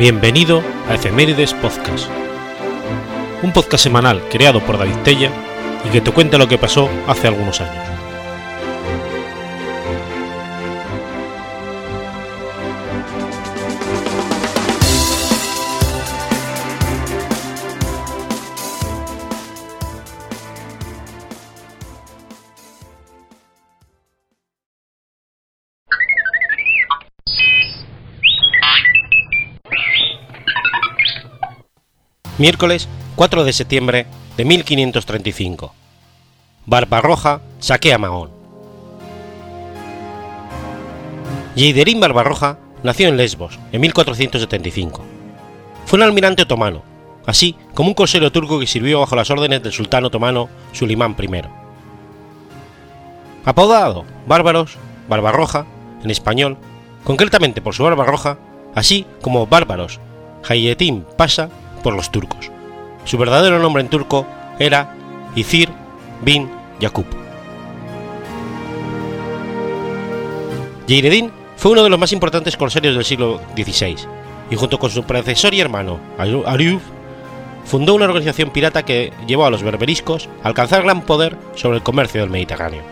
Bienvenido a Efemérides Podcast, un podcast semanal creado por David Tella y que te cuenta lo que pasó hace algunos años. Miércoles 4 de septiembre de 1535. Barbarroja saquea Mahón. Yeiderín Barbarroja nació en Lesbos en 1475. Fue un almirante otomano, así como un corsero turco que sirvió bajo las órdenes del sultán otomano Sulimán I. Apodado Bárbaros, Barbarroja, en español, concretamente por su barba roja, así como Bárbaros, Hayetim Pasha por los turcos. Su verdadero nombre en turco era Izir bin Yakup. Yeiredin fue uno de los más importantes corsarios del siglo XVI y junto con su predecesor y hermano Ariuf fundó una organización pirata que llevó a los berberiscos a alcanzar gran poder sobre el comercio del Mediterráneo.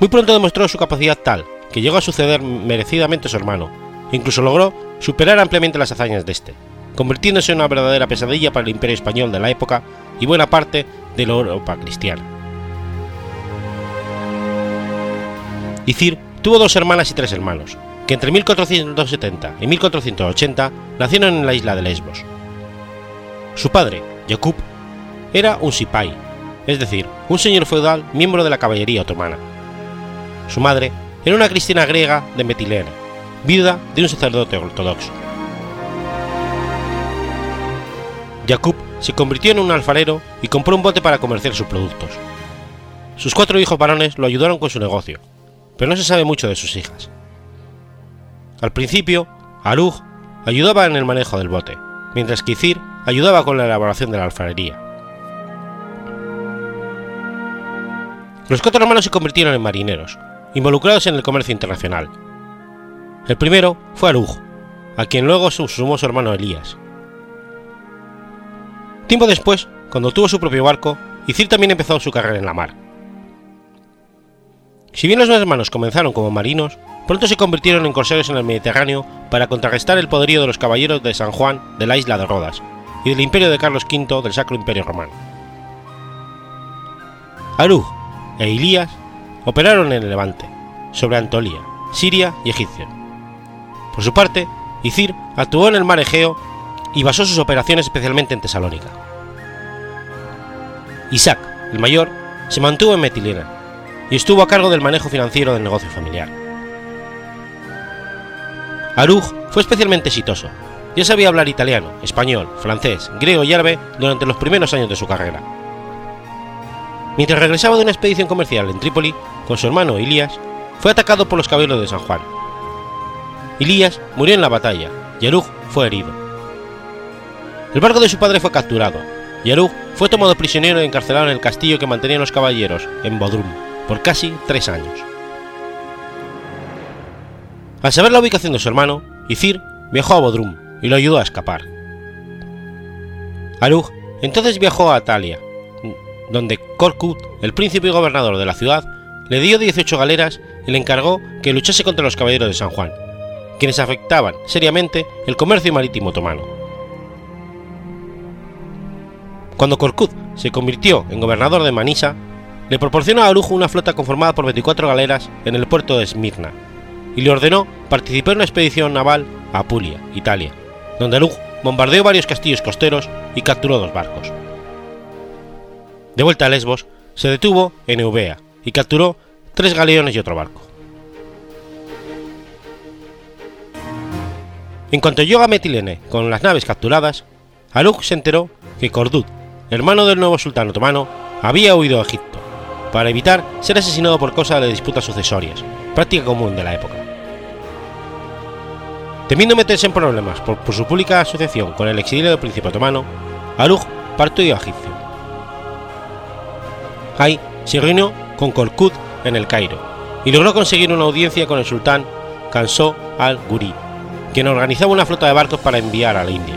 Muy pronto demostró su capacidad tal que llegó a suceder merecidamente a su hermano, e incluso logró superar ampliamente las hazañas de este, convirtiéndose en una verdadera pesadilla para el imperio español de la época y buena parte de la Europa cristiana. Icir tuvo dos hermanas y tres hermanos, que entre 1470 y 1480 nacieron en la isla de Lesbos. Su padre, Jakub, era un sipai, es decir, un señor feudal miembro de la caballería otomana. Su madre era una cristiana griega de Metilene, viuda de un sacerdote ortodoxo. Jakub se convirtió en un alfarero y compró un bote para comerciar sus productos. Sus cuatro hijos varones lo ayudaron con su negocio, pero no se sabe mucho de sus hijas. Al principio, Aruj ayudaba en el manejo del bote, mientras que Izir ayudaba con la elaboración de la alfarería. Los cuatro hermanos se convirtieron en marineros, involucrados en el comercio internacional. El primero fue Aruj, a quien luego sumó su hermano Elías, Tiempo después, cuando tuvo su propio barco, Icir también empezó su carrera en la mar. Si bien los dos hermanos comenzaron como marinos, pronto se convirtieron en corsarios en el Mediterráneo para contrarrestar el poderío de los caballeros de San Juan de la isla de Rodas y del imperio de Carlos V del Sacro Imperio Romano. Aruj e Ilías operaron en el Levante, sobre Antolia, Siria y Egipcio. Por su parte, Icir actuó en el mar Egeo y basó sus operaciones especialmente en Tesalónica. Isaac, el mayor, se mantuvo en Metilena y estuvo a cargo del manejo financiero del negocio familiar. Aruj fue especialmente exitoso. Ya sabía hablar italiano, español, francés, griego y árabe durante los primeros años de su carrera. Mientras regresaba de una expedición comercial en Trípoli con su hermano Ilías, fue atacado por los caballeros de San Juan. Ilías murió en la batalla y Aruj fue herido. El barco de su padre fue capturado, y Aruj fue tomado prisionero y encarcelado en el castillo que mantenían los caballeros en Bodrum por casi tres años. Al saber la ubicación de su hermano, Izir viajó a Bodrum y lo ayudó a escapar. Aruj entonces viajó a Atalia, donde Korkut, el príncipe y gobernador de la ciudad, le dio 18 galeras y le encargó que luchase contra los caballeros de San Juan, quienes afectaban seriamente el comercio marítimo otomano. Cuando Korkut se convirtió en gobernador de Manisa, le proporcionó a Arujo una flota conformada por 24 galeras en el puerto de Esmirna y le ordenó participar en una expedición naval a Apulia, Italia, donde Aruj bombardeó varios castillos costeros y capturó dos barcos. De vuelta a Lesbos, se detuvo en Eubea y capturó tres galeones y otro barco. En cuanto llegó a Metilene con las naves capturadas, Aruj se enteró que Cordut hermano del nuevo sultán otomano, había huido a Egipto, para evitar ser asesinado por causa de disputas sucesorias, práctica común de la época. Temiendo meterse en problemas por, su pública asociación con el exilio del príncipe otomano, Aruj partió a Egipcio. Ahí se reunió con Korkut en el Cairo y logró conseguir una audiencia con el sultán Kanso al-Guri, quien organizaba una flota de barcos para enviar a la India.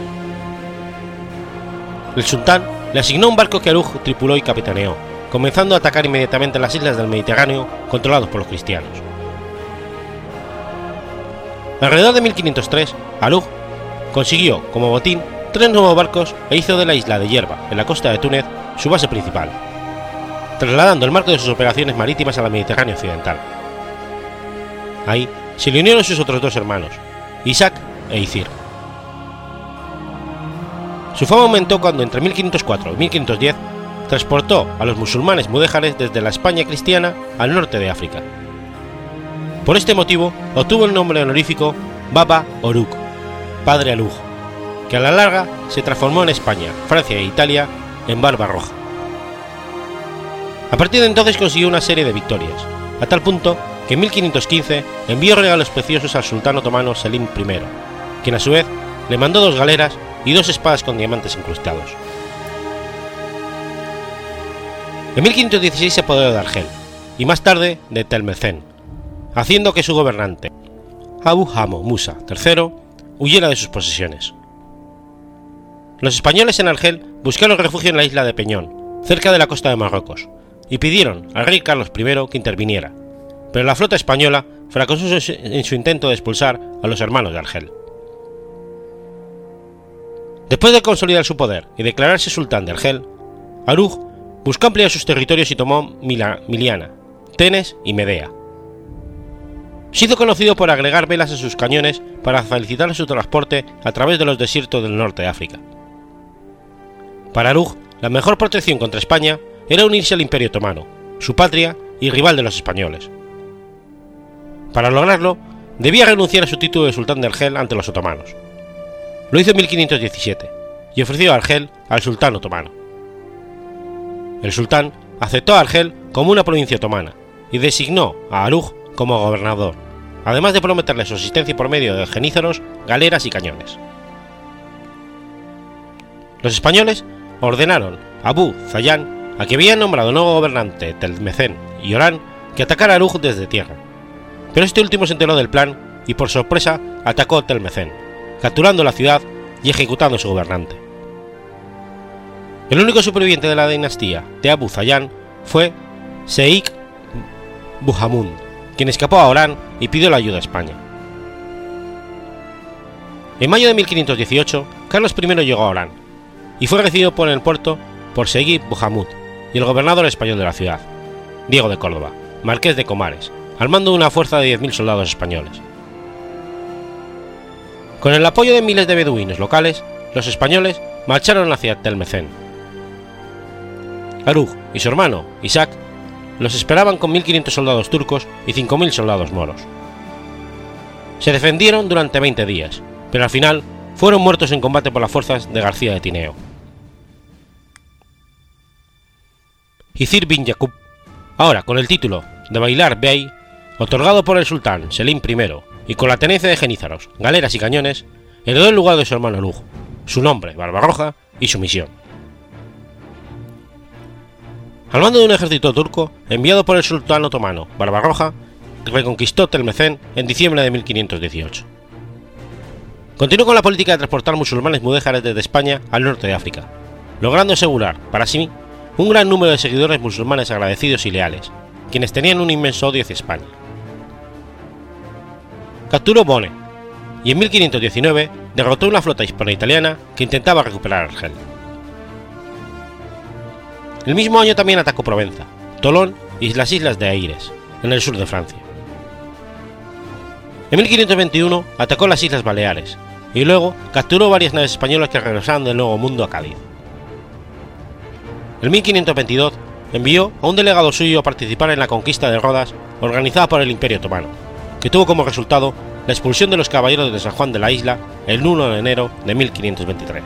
El sultán le asignó un barco que Aruj tripuló y capitaneó, comenzando a atacar inmediatamente las islas del Mediterráneo controlados por los cristianos. Alrededor de 1503, Aruj consiguió, como botín, tres nuevos barcos e hizo de la isla de Hierba, en la costa de Túnez, su base principal, trasladando el marco de sus operaciones marítimas a la Mediterránea occidental. Ahí se le unieron sus otros dos hermanos, Isaac e Isir. Su fama aumentó cuando entre 1504 y 1510 transportó a los musulmanes mudéjares desde la España cristiana al norte de África. Por este motivo obtuvo el nombre honorífico Baba Oruk, Padre Aluj, que a la larga se transformó en España, Francia e Italia en Barba Roja. A partir de entonces consiguió una serie de victorias, a tal punto que en 1515 envió regalos preciosos al sultán otomano Selim I, quien a su vez le mandó dos galeras y dos espadas con diamantes incrustados. En 1516 se apoderó de Argel, y más tarde de Telmecén, haciendo que su gobernante, Abu Hamo Musa III, huyera de sus posesiones. Los españoles en Argel buscaron refugio en la isla de Peñón, cerca de la costa de Marruecos, y pidieron al rey Carlos I que interviniera, pero la flota española fracasó en su intento de expulsar a los hermanos de Argel. Después de consolidar su poder y declararse sultán de Argel, Aruj buscó ampliar sus territorios y tomó Miliana, Tenes y Medea. Se conocido por agregar velas a sus cañones para facilitar su transporte a través de los desiertos del norte de África. Para Aruj, la mejor protección contra España era unirse al Imperio Otomano, su patria y rival de los españoles. Para lograrlo, debía renunciar a su título de sultán de Argel ante los otomanos. Lo hizo en 1517 y ofreció a Argel al sultán otomano. El sultán aceptó a Argel como una provincia otomana y designó a Aruj como gobernador, además de prometerle su asistencia por medio de genízaros, galeras y cañones. Los españoles ordenaron a Abu Zayán, a que habían nombrado nuevo gobernante Telmecén y Orán, que atacara a Aruj desde tierra, pero este último se enteró del plan y por sorpresa atacó Telmecén, capturando la ciudad y ejecutando a su gobernante. El único superviviente de la dinastía de Abu fue Sheikh Buhamun, quien escapó a Orán y pidió la ayuda a España. En mayo de 1518, Carlos I llegó a Orán y fue recibido por el puerto por Seguí Buhamud y el gobernador español de la ciudad, Diego de Córdoba, marqués de Comares, al mando de una fuerza de 10.000 soldados españoles. Con el apoyo de miles de beduinos locales, los españoles marcharon hacia Telmecén Aruj y su hermano, Isaac, los esperaban con 1.500 soldados turcos y 5.000 soldados moros. Se defendieron durante 20 días, pero al final fueron muertos en combate por las fuerzas de García de Tineo. Izir bin Yaqub, ahora con el título de Bailar Bey, otorgado por el sultán Selim I y con la tenencia de genízaros, galeras y cañones, heredó el lugar de su hermano Aruj, su nombre, Barbarroja, y su misión al mando de un ejército turco enviado por el sultán otomano Barbarroja, reconquistó Telmecén en diciembre de 1518. Continuó con la política de transportar musulmanes mudéjares desde España al norte de África, logrando asegurar, para sí, un gran número de seguidores musulmanes agradecidos y leales, quienes tenían un inmenso odio hacia España. Capturó Bone y en 1519 derrotó una flota hispano-italiana que intentaba recuperar Argel. El mismo año también atacó Provenza, Tolón y las islas de Aires, en el sur de Francia. En 1521 atacó las Islas Baleares y luego capturó varias naves españolas que regresaron del Nuevo Mundo a Cádiz. En 1522 envió a un delegado suyo a participar en la conquista de Rodas organizada por el Imperio Otomano, que tuvo como resultado la expulsión de los caballeros de San Juan de la Isla el 1 de enero de 1523.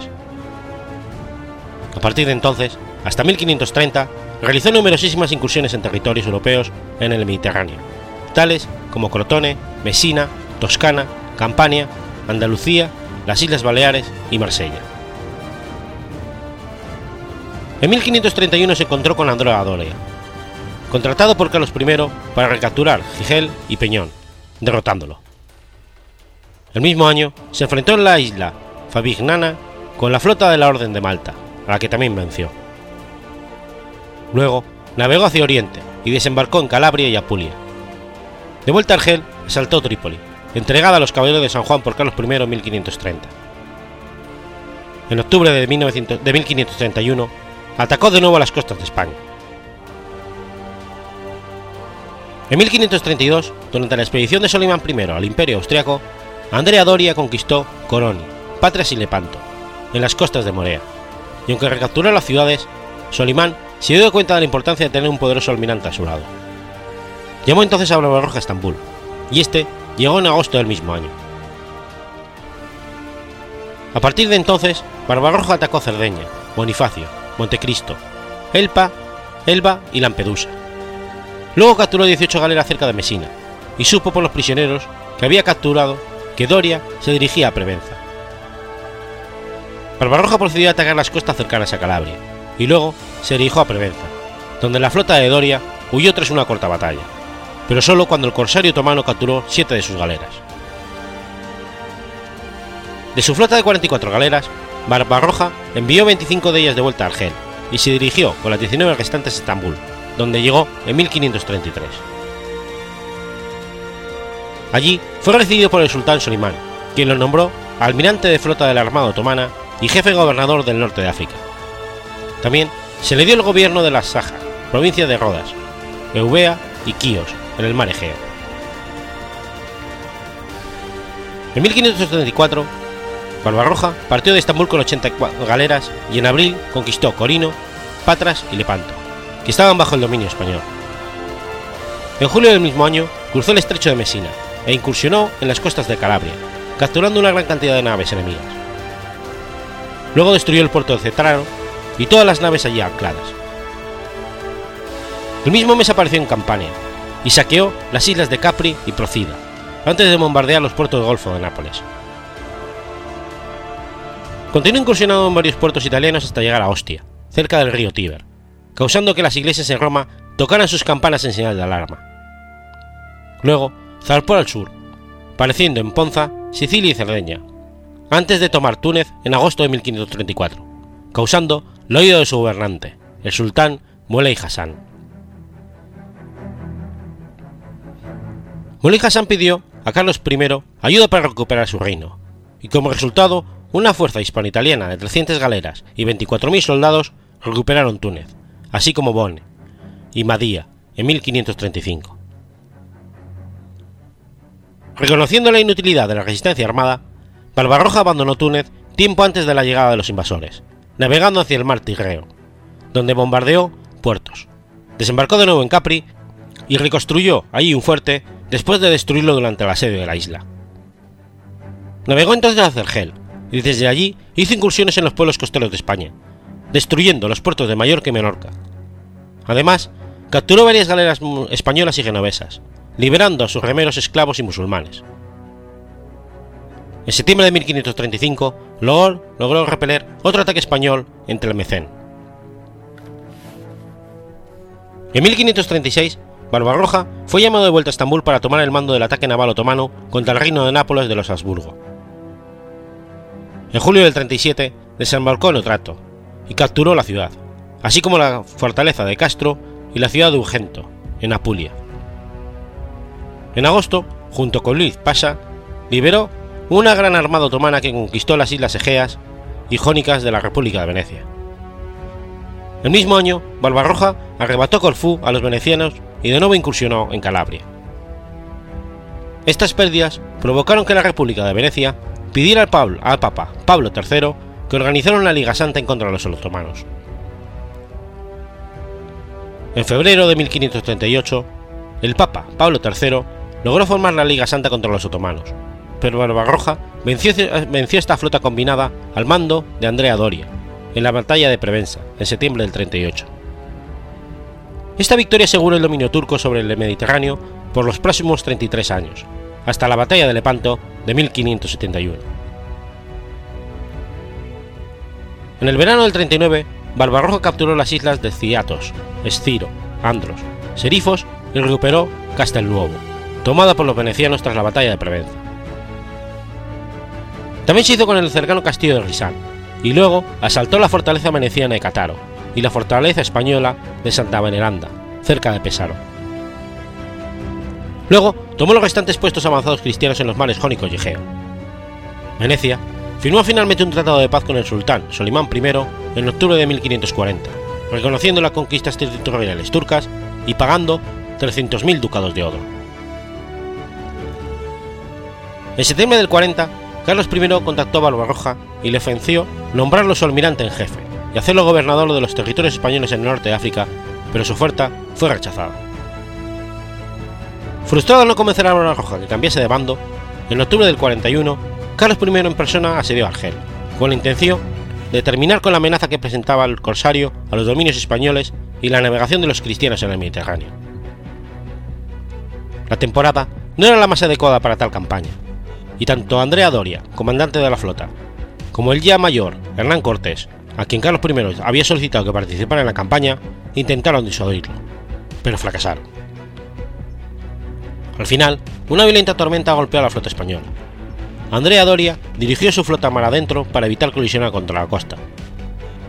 A partir de entonces, hasta 1530 realizó numerosísimas incursiones en territorios europeos en el Mediterráneo, tales como Crotone, Messina, Toscana, Campania, Andalucía, las Islas Baleares y Marsella. En 1531 se encontró con Andrea Doria, contratado por Carlos I para recapturar Gigel y Peñón, derrotándolo. El mismo año se enfrentó en la isla Favignana con la flota de la Orden de Malta, a la que también venció. Luego navegó hacia Oriente y desembarcó en Calabria y Apulia. De vuelta a Argel, asaltó Trípoli, entregada a los caballeros de San Juan por Carlos I en 1530. En octubre de, 1900 de 1531, atacó de nuevo las costas de España. En 1532, durante la expedición de Solimán I al Imperio Austriaco, Andrea Doria conquistó Coroni, Patras y Lepanto, en las costas de Morea, y aunque recapturó las ciudades, Solimán se dio cuenta de la importancia de tener un poderoso almirante a su lado. Llamó entonces a Barbarroja a Estambul, y este llegó en agosto del mismo año. A partir de entonces, Barbarroja atacó Cerdeña, Bonifacio, Montecristo, Elpa, Elba y Lampedusa. Luego capturó 18 galeras cerca de Mesina, y supo por los prisioneros que había capturado que Doria se dirigía a Prevenza. Barbarroja procedió a atacar las costas cercanas a Calabria, y luego se dirigió a Prevenza, donde la flota de Doria huyó tras una corta batalla, pero solo cuando el corsario otomano capturó siete de sus galeras. De su flota de 44 galeras, Barbarroja envió 25 de ellas de vuelta a Argel y se dirigió con las 19 restantes a Estambul, donde llegó en 1533. Allí fue recibido por el sultán Solimán, quien lo nombró almirante de flota de la Armada Otomana y jefe gobernador del norte de África. También se le dio el gobierno de las Saja, provincia de Rodas, Eubea y Quíos, en el mar Egeo. En 1534, Barbarroja partió de Estambul con 80 galeras y en abril conquistó Corino, Patras y Lepanto, que estaban bajo el dominio español. En julio del mismo año cruzó el estrecho de Messina e incursionó en las costas de Calabria, capturando una gran cantidad de naves enemigas. Luego destruyó el puerto de Cetraro y todas las naves allí ancladas. El mismo mes apareció en Campania y saqueó las islas de Capri y Procida, antes de bombardear los puertos del Golfo de Nápoles. Continuó incursionando en varios puertos italianos hasta llegar a Ostia, cerca del río Tíber, causando que las iglesias en Roma tocaran sus campanas en señal de alarma. Luego zarpó al sur, pareciendo en Ponza, Sicilia y Cerdeña, antes de tomar Túnez en agosto de 1534, causando la huida de su gobernante, el sultán Muley Hassan. Muley Hassan pidió a Carlos I ayuda para recuperar su reino, y como resultado, una fuerza hispano-italiana de 300 galeras y 24.000 soldados recuperaron Túnez, así como Bonne y Madía en 1535. Reconociendo la inutilidad de la resistencia armada, Barbarroja abandonó Túnez tiempo antes de la llegada de los invasores, navegando hacia el mar Tirreo, donde bombardeó puertos, desembarcó de nuevo en Capri y reconstruyó allí un fuerte después de destruirlo durante el asedio de la isla. Navegó entonces a Cergel y desde allí hizo incursiones en los pueblos costeros de España, destruyendo los puertos de Mallorca y Menorca. Además, capturó varias galeras españolas y genovesas, liberando a sus remeros esclavos y musulmanes. En septiembre de 1535, logró, logró repeler otro ataque español en Telmecén. En 1536, Barbarroja fue llamado de vuelta a Estambul para tomar el mando del ataque naval otomano contra el reino de Nápoles de los Habsburgo. En julio del 37 desembarcó en Otrato y capturó la ciudad, así como la fortaleza de Castro y la ciudad de Urgento, en Apulia. En agosto, junto con Luis Pasha, liberó una gran armada otomana que conquistó las islas Egeas y Jónicas de la República de Venecia. El mismo año, Barbarroja arrebató Corfú a los venecianos y de nuevo incursionó en Calabria. Estas pérdidas provocaron que la República de Venecia pidiera al, Pablo, al Papa Pablo III que organizara una Liga Santa en contra de los otomanos. En febrero de 1538, el Papa Pablo III logró formar la Liga Santa contra los otomanos, pero Barbarroja venció, venció esta flota combinada al mando de Andrea Doria, en la batalla de Prevenza, en septiembre del 38. Esta victoria aseguró el dominio turco sobre el Mediterráneo por los próximos 33 años, hasta la batalla de Lepanto de 1571. En el verano del 39, Barbarroja capturó las islas de Ciatos, Esciro, Andros, Serifos y recuperó Castelnuovo tomada por los venecianos tras la batalla de Prevenza. También se hizo con el cercano castillo de Risán, y luego asaltó la fortaleza veneciana de Cataro y la fortaleza española de Santa Veneranda, cerca de Pesaro. Luego tomó los restantes puestos avanzados cristianos en los mares Jónicos y Egeo. Venecia firmó finalmente un tratado de paz con el sultán Solimán I en octubre de 1540, reconociendo las conquistas territoriales turcas y pagando 300.000 ducados de oro. En septiembre del 40, Carlos I contactó a Barbarroja y le ofreció nombrarlo su almirante en jefe y hacerlo gobernador de los territorios españoles en el norte de África, pero su oferta fue rechazada. Frustrado al no convencer a Barbarroja que cambiase de bando, en octubre del 41, Carlos I en persona asedió Argel, con la intención de terminar con la amenaza que presentaba el corsario a los dominios españoles y la navegación de los cristianos en el Mediterráneo. La temporada no era la más adecuada para tal campaña, y tanto Andrea Doria, comandante de la flota, como el ya mayor Hernán Cortés, a quien Carlos I había solicitado que participara en la campaña, intentaron disuadirlo, pero fracasaron. Al final, una violenta tormenta golpeó a la flota española. Andrea Doria dirigió su flota mar adentro para evitar colisionar contra la costa,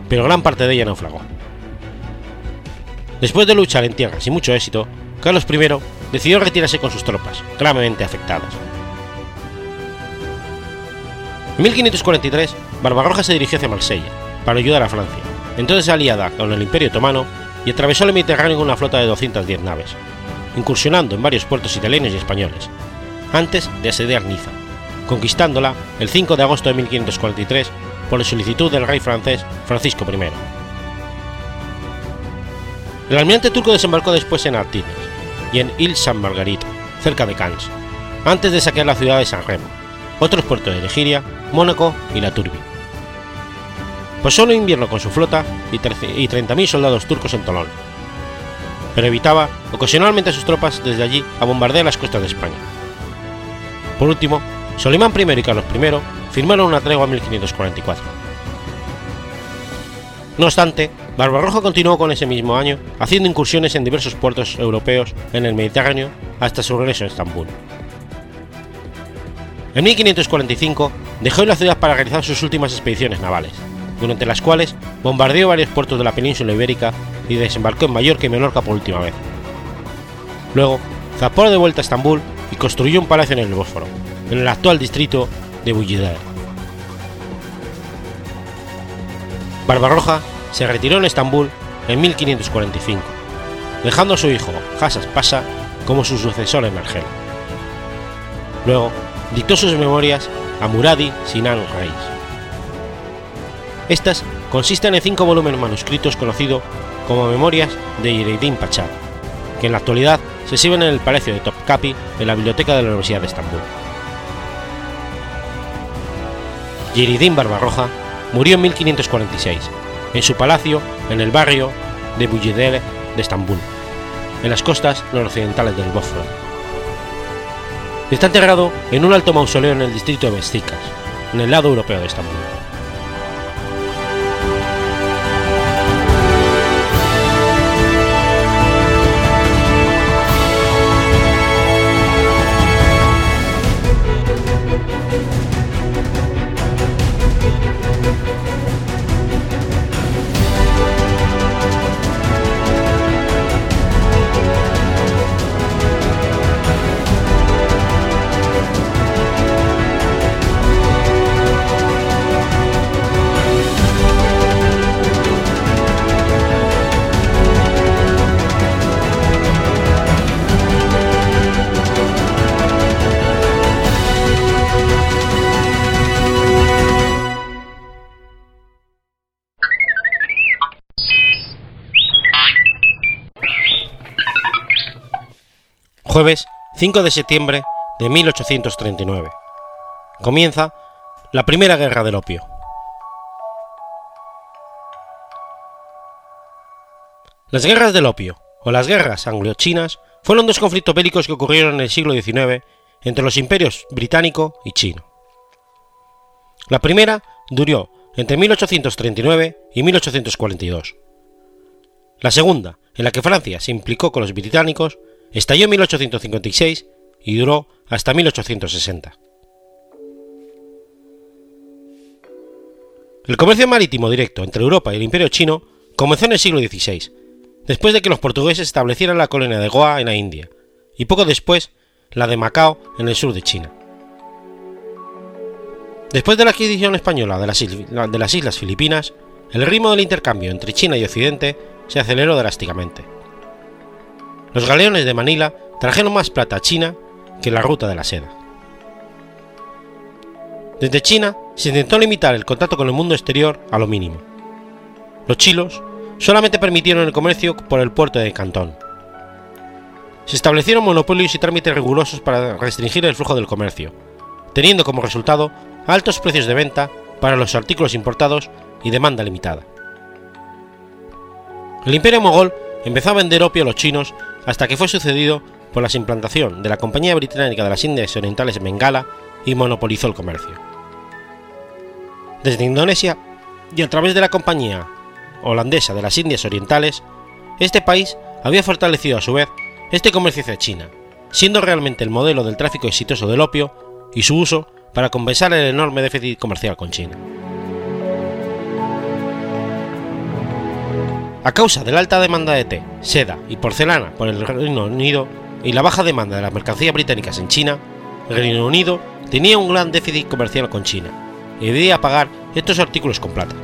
pero gran parte de ella naufragó. Después de luchar en tierra sin mucho éxito, Carlos I decidió retirarse con sus tropas, gravemente afectadas. En 1543, Barbarroja se dirigió hacia Marsella para ayudar a Francia, entonces aliada con el Imperio Otomano, y atravesó el Mediterráneo con una flota de 210 naves, incursionando en varios puertos italianos y españoles, antes de asediar Niza, conquistándola el 5 de agosto de 1543 por la solicitud del rey francés Francisco I. El almirante turco desembarcó después en Artines y en Ile Saint Marguerite, cerca de Cannes, antes de saquear la ciudad de San Remo, otros puertos de Nigeria, Mónaco y la Turbie. Pasó el invierno con su flota y 30.000 soldados turcos en Tolón, pero evitaba ocasionalmente a sus tropas desde allí a bombardear las costas de España. Por último, Solimán I y Carlos I firmaron una tregua en 1544. No obstante, Barbarroja continuó con ese mismo año haciendo incursiones en diversos puertos europeos en el Mediterráneo hasta su regreso a Estambul. En 1545 dejó la ciudad para realizar sus últimas expediciones navales, durante las cuales bombardeó varios puertos de la península ibérica y desembarcó en Mallorca y Menorca por última vez. Luego, zapó de vuelta a Estambul y construyó un palacio en el Bósforo, en el actual distrito de Bullider. Barbarroja se retiró en Estambul en 1545, dejando a su hijo Hassas Pasa como su sucesor en Argel. Luego dictó sus memorias a Muradi Sinan Reis. Estas consisten en cinco volúmenes manuscritos conocidos como Memorias de Ireidin Pachá, que en la actualidad se exhiben en el Palacio de Topkapi en la Biblioteca de la Universidad de Estambul. Yiridin Barbarroja murió en 1546, en su palacio en el barrio de Buyedere de Estambul, en las costas noroccidentales del Bósforo. Está enterrado en un alto mausoleo en el distrito de Besticas, en el lado europeo de Estambul. Jueves 5 de septiembre de 1839. Comienza la Primera Guerra del Opio. Las guerras del opio, o las guerras anglo-chinas, fueron dos conflictos bélicos que ocurrieron en el siglo XIX entre los imperios británico y chino. La primera duró entre 1839 y 1842. La segunda, en la que Francia se implicó con los británicos, Estalló en 1856 y duró hasta 1860. El comercio marítimo directo entre Europa y el Imperio chino comenzó en el siglo XVI, después de que los portugueses establecieran la colonia de Goa en la India, y poco después la de Macao en el sur de China. Después de la adquisición española de las, Islas Filipinas, el ritmo del intercambio entre China y Occidente se aceleró drásticamente. Los galeones de Manila trajeron más plata a China que la ruta de la seda. Desde China se intentó limitar el contacto con el mundo exterior a lo mínimo. Los chilos solamente permitieron el comercio por el puerto de Cantón. Se establecieron monopolios y trámites rigurosos para restringir el flujo del comercio, teniendo como resultado altos precios de venta para los artículos importados y demanda limitada. El imperio mogol empezó a vender opio a los chinos hasta que fue sucedido por la implantación de la Compañía Británica de las Indias Orientales en Bengala y monopolizó el comercio. Desde Indonesia y a través de la Compañía Holandesa de las Indias Orientales, este país había fortalecido a su vez este comercio hacia China, siendo realmente el modelo del tráfico exitoso del opio y su uso para compensar el enorme déficit comercial con China. A causa de la alta demanda de té, seda y porcelana por el Reino Unido y la baja demanda de las mercancías británicas en China, el Reino Unido tenía un gran déficit comercial con China y debía pagar estos artículos con plata.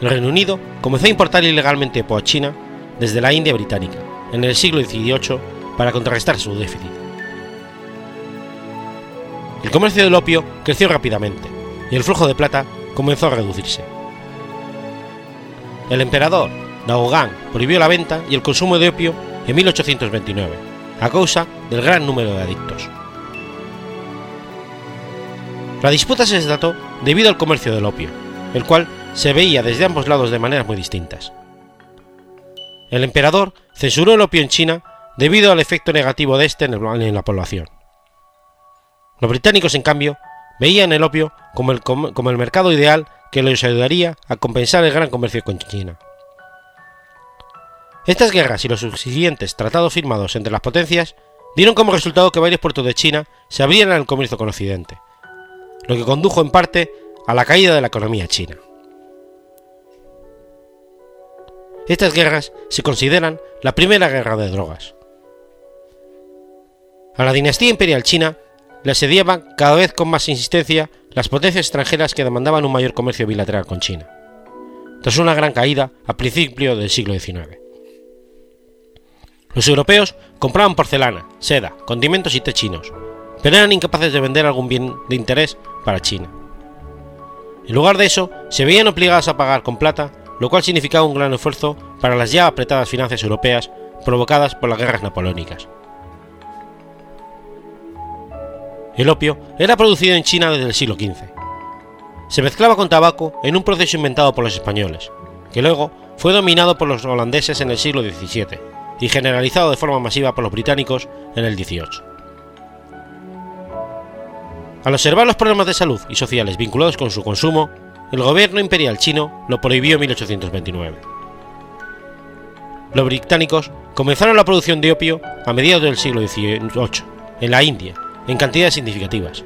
El Reino Unido comenzó a importar ilegalmente a China desde la India británica en el siglo XVIII para contrarrestar su déficit. El comercio del opio creció rápidamente y el flujo de plata comenzó a reducirse el emperador Daogang prohibió la venta y el consumo de opio en 1829, a causa del gran número de adictos. La disputa se desató debido al comercio del opio, el cual se veía desde ambos lados de maneras muy distintas. El emperador censuró el opio en China debido al efecto negativo de este en la población. Los británicos, en cambio, veían el opio como el mercado ideal que les ayudaría a compensar el gran comercio con China. Estas guerras y los subsiguientes tratados firmados entre las potencias dieron como resultado que varios puertos de China se abrieran al comercio con Occidente, lo que condujo en parte a la caída de la economía china. Estas guerras se consideran la primera guerra de drogas. A la dinastía imperial china le asediaban cada vez con más insistencia las potencias extranjeras que demandaban un mayor comercio bilateral con China, tras una gran caída a principios del siglo XIX. Los europeos compraban porcelana, seda, condimentos y té chinos, pero eran incapaces de vender algún bien de interés para China. En lugar de eso, se veían obligados a pagar con plata, lo cual significaba un gran esfuerzo para las ya apretadas finanzas europeas provocadas por las guerras napoleónicas. El opio era producido en China desde el siglo XV. Se mezclaba con tabaco en un proceso inventado por los españoles, que luego fue dominado por los holandeses en el siglo XVII y generalizado de forma masiva por los británicos en el XVIII. Al observar los problemas de salud y sociales vinculados con su consumo, el gobierno imperial chino lo prohibió en 1829. Los británicos comenzaron la producción de opio a mediados del siglo XVIII, en la India, en cantidades significativas.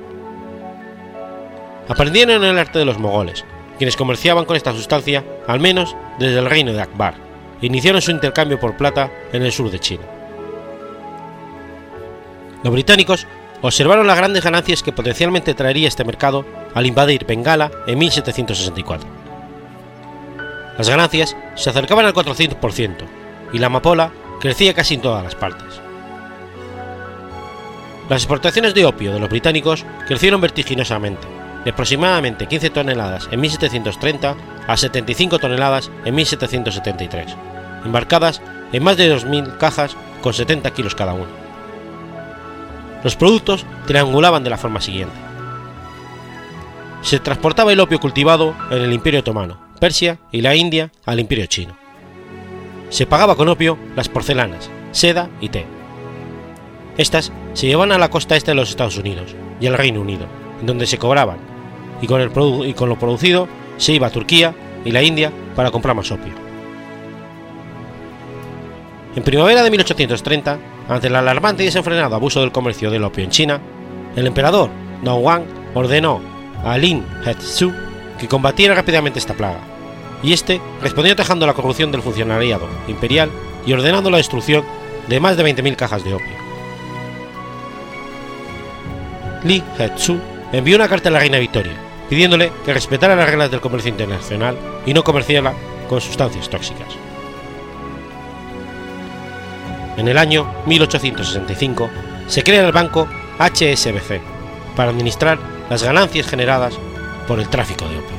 Aprendieron el arte de los mogoles, quienes comerciaban con esta sustancia al menos desde el reino de Akbar, e iniciaron su intercambio por plata en el sur de China. Los británicos observaron las grandes ganancias que potencialmente traería este mercado al invadir Bengala en 1764. Las ganancias se acercaban al 400% y la amapola crecía casi en todas las partes. Las exportaciones de opio de los británicos crecieron vertiginosamente, de aproximadamente 15 toneladas en 1730 a 75 toneladas en 1773, embarcadas en más de 2.000 cajas con 70 kilos cada una. Los productos triangulaban de la forma siguiente. Se transportaba el opio cultivado en el Imperio Otomano, Persia y la India al Imperio Chino. Se pagaba con opio las porcelanas, seda y té. Estas se llevaban a la costa este de los Estados Unidos y al Reino Unido, donde se cobraban, y con, el y con lo producido se iba a Turquía y la India para comprar más opio. En primavera de 1830, ante el alarmante y desenfrenado abuso del comercio del opio en China, el emperador Wang ordenó a Lin Hetsu que combatiera rápidamente esta plaga, y este respondió atacando la corrupción del funcionariado imperial y ordenando la destrucción de más de 20.000 cajas de opio. Li Hetsu envió una carta a la reina Victoria, pidiéndole que respetara las reglas del comercio internacional y no comerciara con sustancias tóxicas. En el año 1865 se crea el banco HSBC para administrar las ganancias generadas por el tráfico de opio.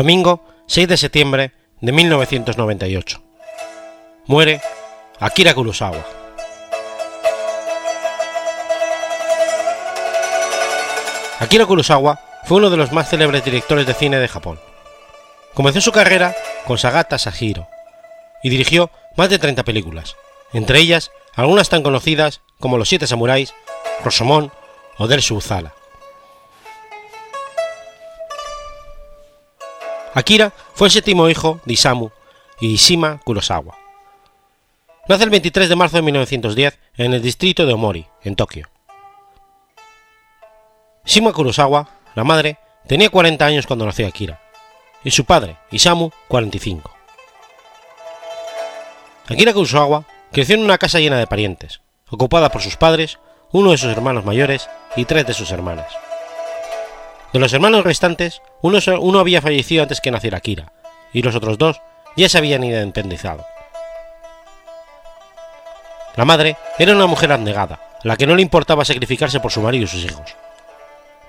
Domingo 6 de septiembre de 1998. Muere Akira Kurosawa. Akira Kurosawa fue uno de los más célebres directores de cine de Japón. Comenzó su carrera con Sagata Sashiro y dirigió más de 30 películas, entre ellas algunas tan conocidas como Los Siete Samuráis, Rosomón o Del Uzala. Akira fue el séptimo hijo de Isamu y Ishima Kurosawa. Nace el 23 de marzo de 1910 en el distrito de Omori, en Tokio. Shima Kurosawa, la madre, tenía 40 años cuando nació Akira, y su padre, Isamu, 45. Akira Kurosawa creció en una casa llena de parientes, ocupada por sus padres, uno de sus hermanos mayores y tres de sus hermanas. De los hermanos restantes, uno, uno había fallecido antes que naciera Akira, y los otros dos ya se habían independizado. La madre era una mujer abnegada, a la que no le importaba sacrificarse por su marido y sus hijos.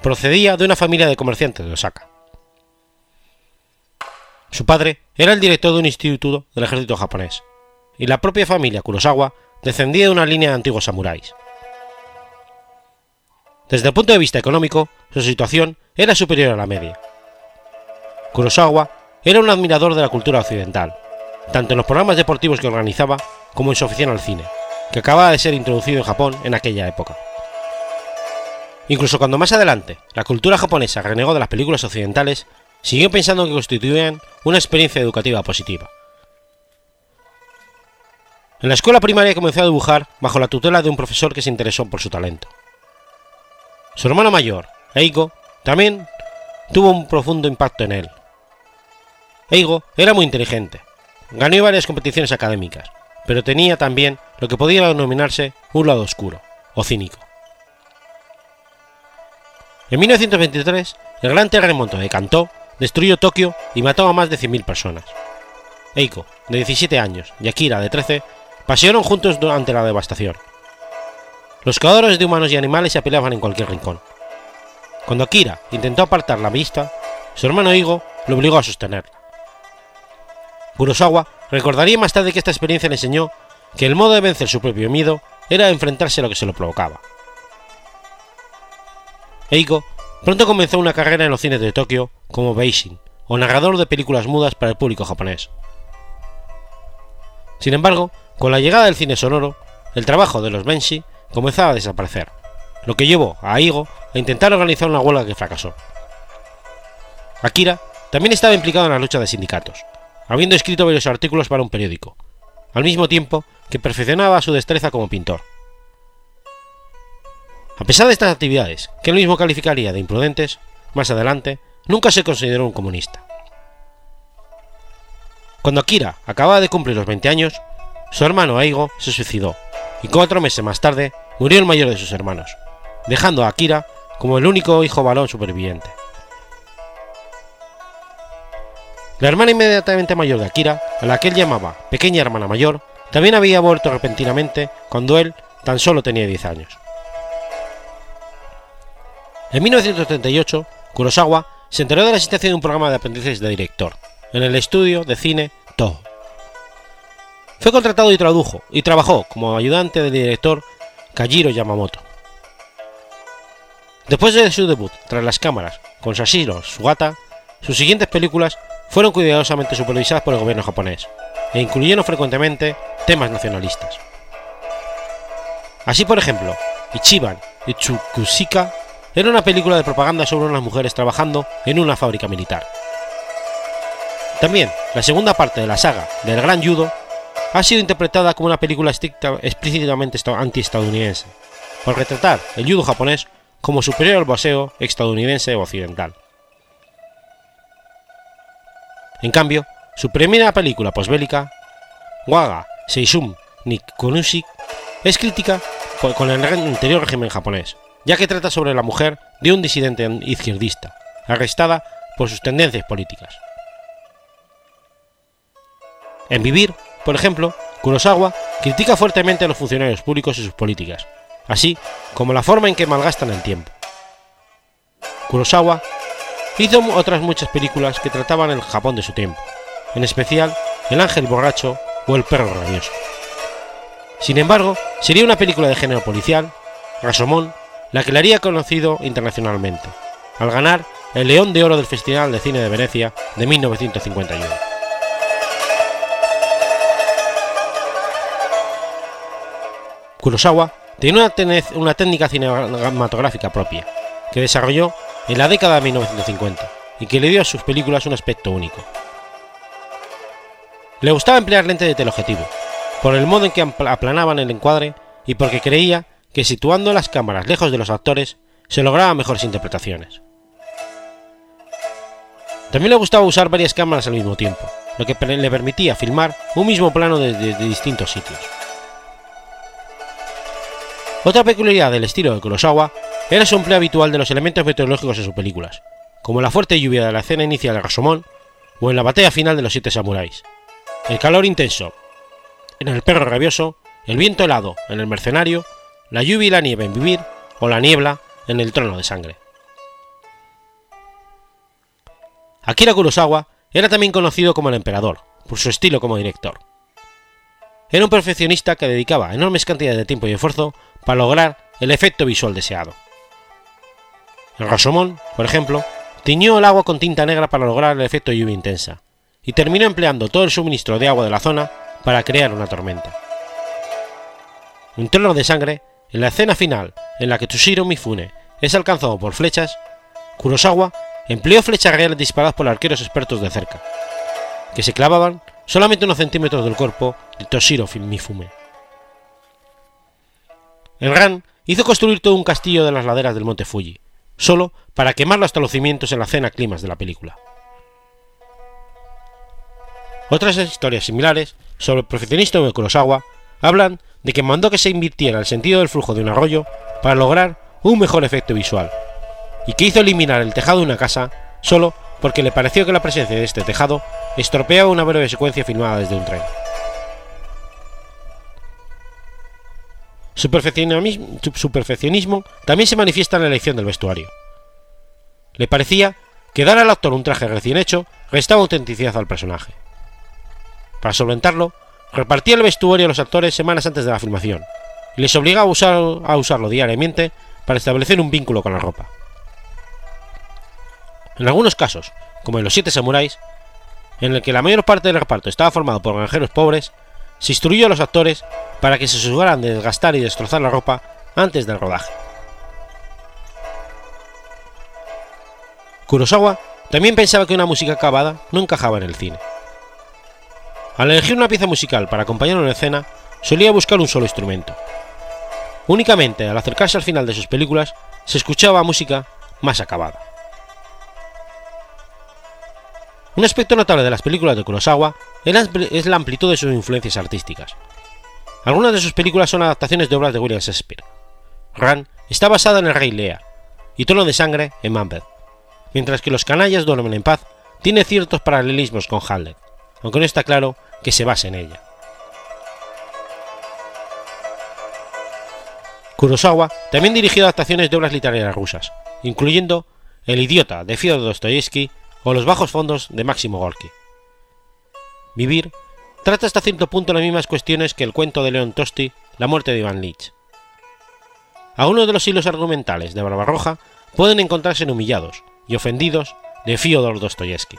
Procedía de una familia de comerciantes de Osaka. Su padre era el director de un instituto del ejército japonés, y la propia familia Kurosawa descendía de una línea de antiguos samuráis. Desde el punto de vista económico, su situación era superior a la media. Kurosawa era un admirador de la cultura occidental, tanto en los programas deportivos que organizaba como en su afición al cine, que acababa de ser introducido en Japón en aquella época. Incluso cuando más adelante la cultura japonesa renegó de las películas occidentales, siguió pensando que constituían una experiencia educativa positiva. En la escuela primaria comenzó a dibujar bajo la tutela de un profesor que se interesó por su talento. Su hermano mayor, Eigo, también tuvo un profundo impacto en él. Eigo era muy inteligente, ganó varias competiciones académicas, pero tenía también lo que podía denominarse un lado oscuro, o cínico. En 1923, el gran terremoto de Kanto destruyó Tokio y mató a más de 100.000 personas. Eiko, de 17 años, y Akira, de 13, pasearon juntos durante la devastación. Los cazadores de humanos y animales se apelaban en cualquier rincón. Cuando Akira intentó apartar la vista, su hermano Igo lo obligó a sostenerla. Kurosawa recordaría más tarde que esta experiencia le enseñó que el modo de vencer su propio miedo era enfrentarse a lo que se lo provocaba. Eiko pronto comenzó una carrera en los cines de Tokio como Beijing o narrador de películas mudas para el público japonés. Sin embargo, con la llegada del cine sonoro, el trabajo de los Benshi comenzaba a desaparecer, lo que llevó a Igo a intentar organizar una huelga que fracasó. Akira también estaba implicado en la lucha de sindicatos, habiendo escrito varios artículos para un periódico, al mismo tiempo que perfeccionaba su destreza como pintor. A pesar de estas actividades, que él mismo calificaría de imprudentes, más adelante, nunca se consideró un comunista. Cuando Akira acababa de cumplir los 20 años, su hermano Aigo se suicidó, y cuatro meses más tarde murió el mayor de sus hermanos, dejando a Akira como el único hijo varón superviviente. La hermana inmediatamente mayor de Akira, a la que él llamaba pequeña hermana mayor, también había muerto repentinamente cuando él tan solo tenía 10 años. En 1938, Kurosawa se enteró de la existencia de un programa de aprendices de director, en el estudio de cine Toho. Fue contratado y tradujo, y trabajó como ayudante del director Kajiro Yamamoto. Después de su debut tras las cámaras con Sashiro Sugata, sus siguientes películas fueron cuidadosamente supervisadas por el gobierno japonés e incluyeron frecuentemente temas nacionalistas. Así, por ejemplo, Ichiban Tsukushika era una película de propaganda sobre unas mujeres trabajando en una fábrica militar. También, la segunda parte de la saga del Gran Judo ha sido interpretada como una película explícitamente anti-estadounidense, por retratar el judo japonés como superior al boxeo estadounidense o occidental. En cambio, su primera película posbélica, Waga Seishun Nikonushi, es crítica con el anterior régimen japonés, ya que trata sobre la mujer de un disidente izquierdista, arrestada por sus tendencias políticas. En Vivir, por ejemplo, Kurosawa critica fuertemente a los funcionarios públicos y sus políticas, así como la forma en que malgastan el tiempo. Kurosawa hizo otras muchas películas que trataban el Japón de su tiempo, en especial El ángel borracho o El perro rabioso. Sin embargo, sería una película de género policial, Rasomón, la que le haría conocido internacionalmente, al ganar el León de Oro del Festival de Cine de Venecia de 1951. Kurosawa tenía una, técnica cinematográfica propia, que desarrolló en la década de 1950 y que le dio a sus películas un aspecto único. Le gustaba emplear lentes de teleobjetivo, por el modo en que aplanaban el encuadre y porque creía que situando las cámaras lejos de los actores se lograban mejores interpretaciones. También le gustaba usar varias cámaras al mismo tiempo, lo que le permitía filmar un mismo plano desde distintos sitios. Otra peculiaridad del estilo de Kurosawa era su empleo habitual de los elementos meteorológicos en sus películas, como la fuerte lluvia de la escena inicial de Rashomon o en la batalla final de los siete samuráis, el calor intenso en el perro rabioso, el viento helado en el mercenario, la lluvia y la nieve en vivir o la niebla en el trono de sangre. Akira Kurosawa era también conocido como el emperador, por su estilo como director. Era un perfeccionista que dedicaba enormes cantidades de tiempo y esfuerzo para lograr el efecto visual deseado. El Rosomón, por ejemplo, tiñó el agua con tinta negra para lograr el efecto lluvia intensa, y terminó empleando todo el suministro de agua de la zona para crear una tormenta. Un trono de sangre, en la escena final en la que Tsushiro Mifune es alcanzado por flechas, Kurosawa empleó flechas reales disparadas por arqueros expertos de cerca, que se clavaban solamente unos centímetros del cuerpo de Toshiro Mifune. El Ran hizo construir todo un castillo de las laderas del monte Fuji, solo para quemarlo hasta los cimientos en la escena climas de la película. Otras historias similares sobre el perfeccionista de Kurosawa hablan de que mandó que se invirtiera el sentido del flujo de un arroyo para lograr un mejor efecto visual, y que hizo eliminar el tejado de una casa solo porque le pareció que la presencia de este tejado estropeaba una breve secuencia filmada desde un tren. Su perfeccionismo, también se manifiesta en la elección del vestuario. Le parecía que dar al actor un traje recién hecho restaba autenticidad al personaje. Para solventarlo, repartía el vestuario a los actores semanas antes de la filmación y les obligaba a, a usarlo diariamente para establecer un vínculo con la ropa. En algunos casos, como en Los Siete Samuráis, en el que la mayor parte del reparto estaba formado por granjeros pobres, se instruyó a los actores para que se aseguraran de desgastar y destrozar la ropa antes del rodaje. Kurosawa también pensaba que una música acabada no encajaba en el cine. Al elegir una pieza musical para acompañar una escena, solía buscar un solo instrumento. Únicamente al acercarse al final de sus películas se escuchaba música más acabada. Un aspecto notable de las películas de Kurosawa es la amplitud de sus influencias artísticas. Algunas de sus películas son adaptaciones de obras de William Shakespeare. Ran está basada en El Rey Lea y Tono de Sangre en Macbeth, mientras que Los Canallas duermen en paz tiene ciertos paralelismos con Hamlet, aunque no está claro que se base en ella. Kurosawa también dirigió adaptaciones de obras literarias rusas, incluyendo El idiota de Fyodor Dostoyevsky o Los bajos fondos de Máximo Gorky. Vivir trata hasta cierto punto las mismas cuestiones que el cuento de León Tosti, La muerte de Iván Lich. Algunos de los hilos argumentales de Barbarroja pueden encontrarse en Humillados y Ofendidos de Fyodor Dostoyevsky.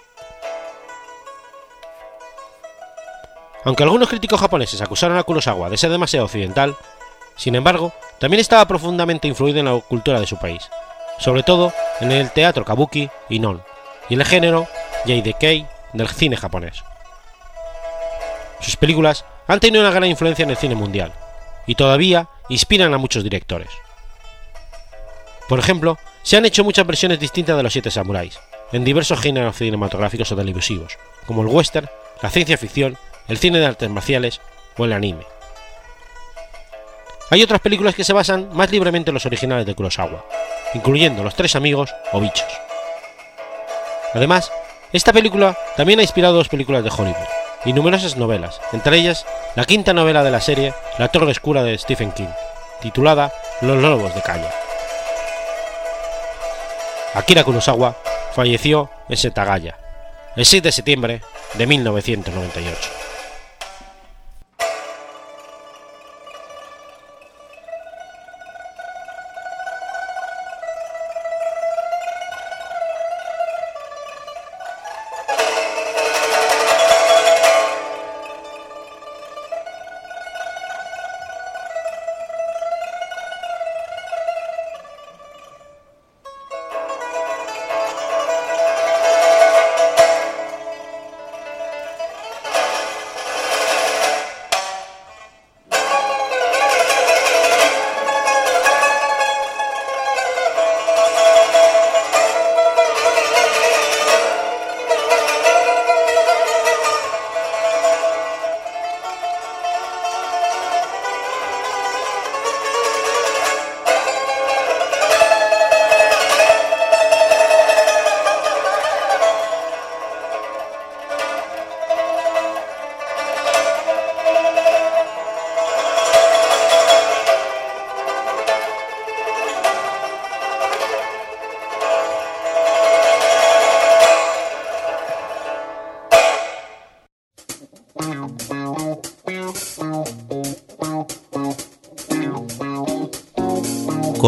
Aunque algunos críticos japoneses acusaron a Kurosawa de ser demasiado occidental, sin embargo, también estaba profundamente influido en la cultura de su país, sobre todo en el teatro kabuki y non, y el género yaidekei del cine japonés. Sus películas han tenido una gran influencia en el cine mundial, y todavía inspiran a muchos directores. Por ejemplo, se han hecho muchas versiones distintas de los Siete Samuráis, en diversos géneros cinematográficos o televisivos, como el western, la ciencia ficción, el cine de artes marciales o el anime. Hay otras películas que se basan más libremente en los originales de Kurosawa, incluyendo Los Tres Amigos o Bichos. Además, esta película también ha inspirado dos películas de Hollywood y numerosas novelas, entre ellas la quinta novela de la serie La Torre Oscura de Stephen King, titulada Los Lobos de Calle. Akira Kurosawa falleció en Setagaya, el 6 de septiembre de 1998.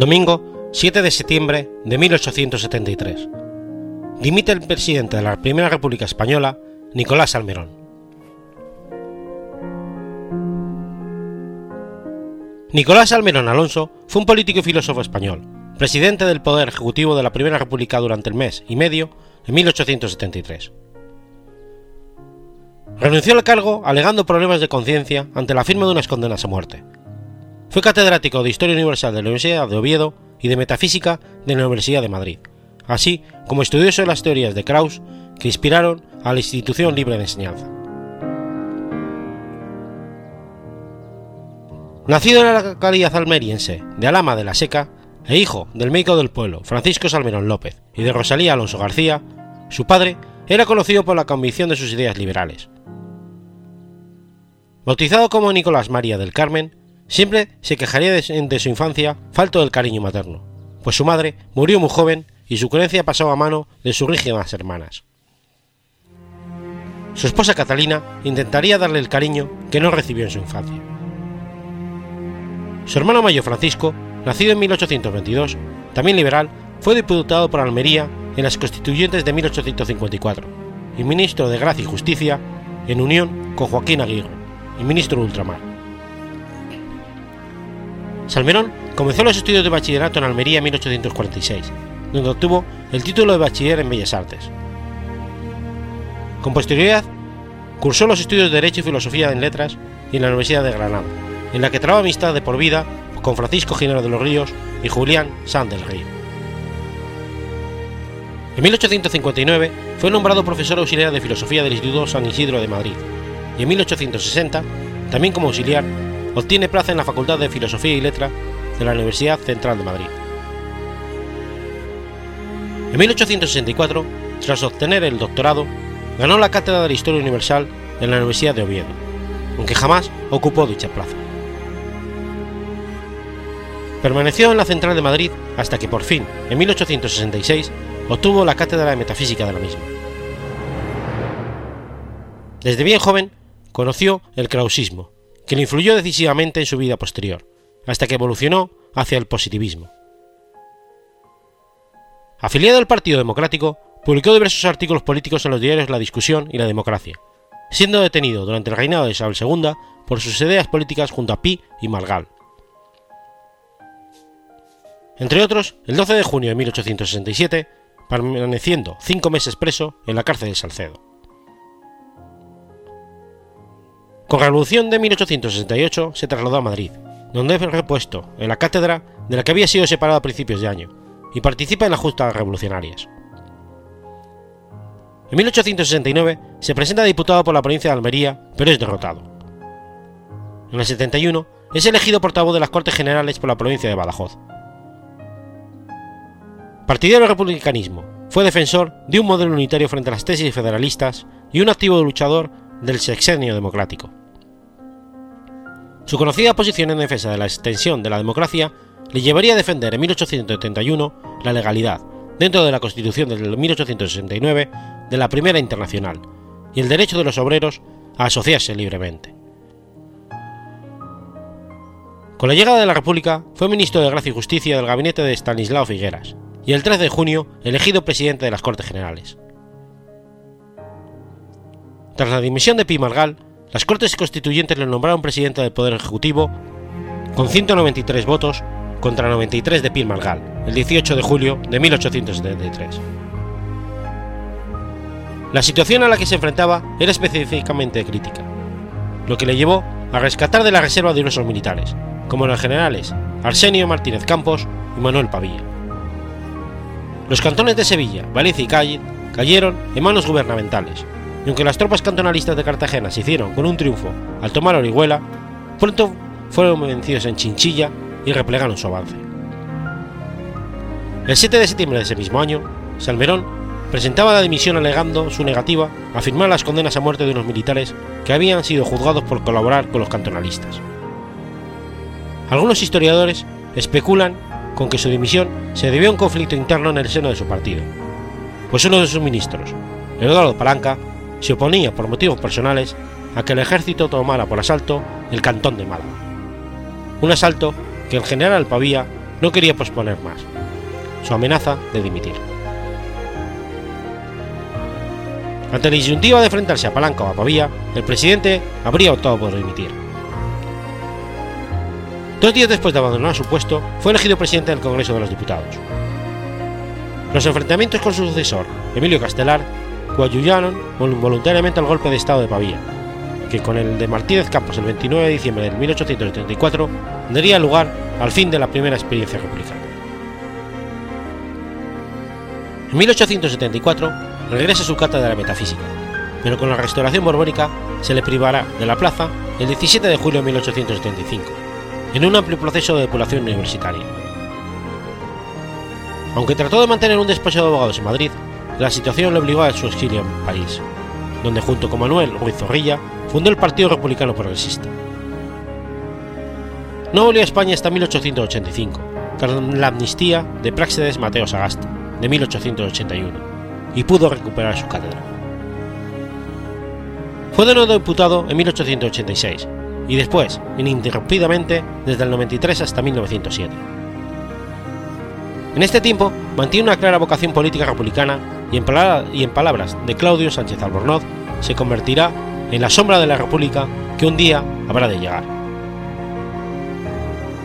Domingo 7 de septiembre de 1873. Dimite el presidente de la Primera República Española, Nicolás Almerón. Nicolás Almerón Alonso fue un político y filósofo español, presidente del Poder Ejecutivo de la Primera República durante el mes y medio de 1873. Renunció al cargo alegando problemas de conciencia ante la firma de unas condenas a muerte, fue catedrático de Historia Universal de la Universidad de Oviedo y de Metafísica de la Universidad de Madrid, así como estudioso de las teorías de Krauss que inspiraron a la institución libre de enseñanza. Nacido en la localidad almeriense de Alama de la Seca, e hijo del médico del pueblo Francisco Salmerón López y de Rosalía Alonso García, su padre era conocido por la convicción de sus ideas liberales. Bautizado como Nicolás María del Carmen, Siempre se quejaría de, su infancia falto del cariño materno, pues su madre murió muy joven y su creencia pasó a mano de sus rígidas hermanas. Su esposa Catalina intentaría darle el cariño que no recibió en su infancia. Su hermano mayor Francisco, nacido en 1822, también liberal, fue diputado por Almería en las constituyentes de 1854 y ministro de Gracia y Justicia en unión con Joaquín Aguirre y ministro de Ultramar. Salmerón comenzó los estudios de bachillerato en Almería en 1846, donde obtuvo el título de bachiller en Bellas Artes. Con posterioridad, cursó los estudios de Derecho y Filosofía en Letras y en la Universidad de Granada, en la que trabó amistad de por vida con Francisco Ginero de los Ríos y Julián San del Río. En 1859 fue nombrado profesor auxiliar de Filosofía del Instituto San Isidro de Madrid y en 1860, también como auxiliar, obtiene plaza en la Facultad de Filosofía y Letra de la Universidad Central de Madrid. En 1864, tras obtener el doctorado, ganó la cátedra de la Historia Universal en la Universidad de Oviedo, aunque jamás ocupó dicha plaza. Permaneció en la Central de Madrid hasta que por fin, en 1866, obtuvo la cátedra de Metafísica de la misma. Desde bien joven, conoció el krausismo, que le influyó decisivamente en su vida posterior, hasta que evolucionó hacia el positivismo. Afiliado al Partido Democrático, publicó diversos artículos políticos en los diarios La Discusión y La Democracia, siendo detenido durante el reinado de Isabel II por sus ideas políticas junto a Pi y Margal. Entre otros, el 12 de junio de 1867, permaneciendo cinco meses preso en la cárcel de Salcedo. Con la Revolución de 1868 se trasladó a Madrid, donde fue repuesto en la cátedra de la que había sido separado a principios de año, y participa en las justas revolucionarias. En 1869 se presenta diputado por la provincia de Almería, pero es derrotado. En el 71 es elegido portavoz de las Cortes Generales por la provincia de Badajoz. Partidario del republicanismo, fue defensor de un modelo unitario frente a las tesis federalistas y un activo luchador del sexenio democrático. Su conocida posición en defensa de la extensión de la democracia le llevaría a defender en 1871 la legalidad, dentro de la Constitución de 1869, de la Primera Internacional y el derecho de los obreros a asociarse libremente. Con la llegada de la República fue ministro de Gracia y Justicia del gabinete de Stanislao Figueras y el 3 de junio elegido presidente de las Cortes Generales. Tras la dimisión de Pi Margal, las Cortes Constituyentes le nombraron presidente del Poder Ejecutivo con 193 votos contra 93 de Pi Margal, el 18 de julio de 1873. La situación a la que se enfrentaba era específicamente crítica, lo que le llevó a rescatar de la reserva diversos militares, como los generales Arsenio Martínez Campos y Manuel Pavía. Los cantones de Sevilla, Valencia y Cádiz cayeron en manos gubernamentales, y aunque las tropas cantonalistas de Cartagena se hicieron con un triunfo al tomar Orihuela, pronto fueron vencidos en Chinchilla y replegaron su avance. El 7 de septiembre de ese mismo año, Salmerón presentaba la dimisión alegando su negativa a firmar las condenas a muerte de unos militares que habían sido juzgados por colaborar con los cantonalistas. Algunos historiadores especulan con que su dimisión se debió a un conflicto interno en el seno de su partido, pues uno de sus ministros, Eduardo Palanca, se oponía por motivos personales a que el ejército tomara por asalto el cantón de Málaga. Un asalto que el general Pavía no quería posponer más, su amenaza de dimitir. Ante la disyuntiva de enfrentarse a Palanca o a Pavía, el presidente habría optado por dimitir. Dos días después de abandonar su puesto, fue elegido presidente del Congreso de los Diputados. Los enfrentamientos con su sucesor, Emilio Castelar, coadyuvaron voluntariamente al golpe de Estado de Pavía, que con el de Martínez Campos el 29 de diciembre de 1874 daría lugar al fin de la primera experiencia republicana. En 1874 regresa a su cátedra de metafísica, pero con la restauración borbónica se le privará de la plaza el 17 de julio de 1875, en un amplio proceso de depuración universitaria. Aunque trató de mantener un despacho de abogados en Madrid, la situación le obligó a su exilio en París, donde junto con Manuel Ruiz Zorrilla fundó el Partido Republicano Progresista. No volvió a España hasta 1885, tras la amnistía de Práxedes Mateo Sagasta, de 1881, y pudo recuperar su cátedra. Fue de nuevo diputado en 1886 y después, ininterrumpidamente, desde el 93 hasta 1907. En este tiempo mantiene una clara vocación política republicana y en, palabras de Claudio Sánchez Albornoz, se convertirá en la sombra de la República que un día habrá de llegar.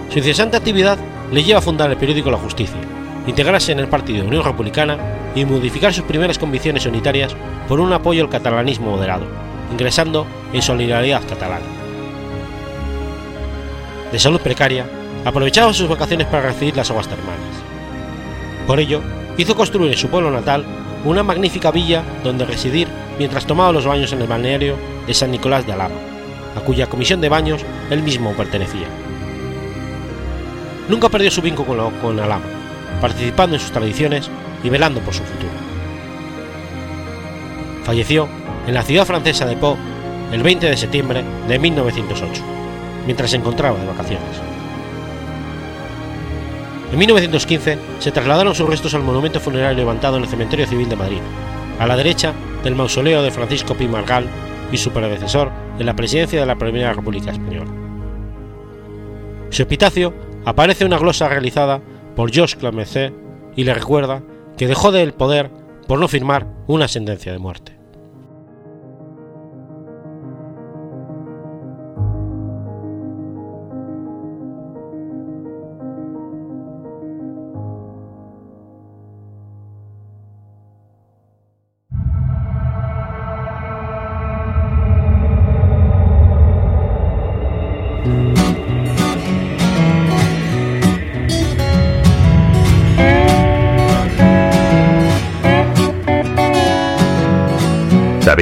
Su incesante actividad le lleva a fundar el periódico La Justicia, integrarse en el partido Unión Republicana y modificar sus primeras convicciones unitarias por un apoyo al catalanismo moderado, ingresando en Solidaridad Catalana. De salud precaria, aprovechaba sus vacaciones para recibir las aguas termales. Por ello, hizo construir en su pueblo natal una magnífica villa donde residir mientras tomaba los baños en el balneario de San Nicolás de Alama, a cuya comisión de baños él mismo pertenecía. Nunca perdió su vínculo con Alama, participando en sus tradiciones y velando por su futuro. Falleció en la ciudad francesa de Pau el 20 de septiembre de 1908, mientras se encontraba de vacaciones. En 1915 se trasladaron sus restos al monumento funerario levantado en el Cementerio Civil de Madrid, a la derecha del mausoleo de Francisco Pi Margal y su predecesor en la presidencia de la Primera República Española. Su epitafio aparece una glosa realizada por Georges Clemenceau y le recuerda que dejó del poder por no firmar una sentencia de muerte.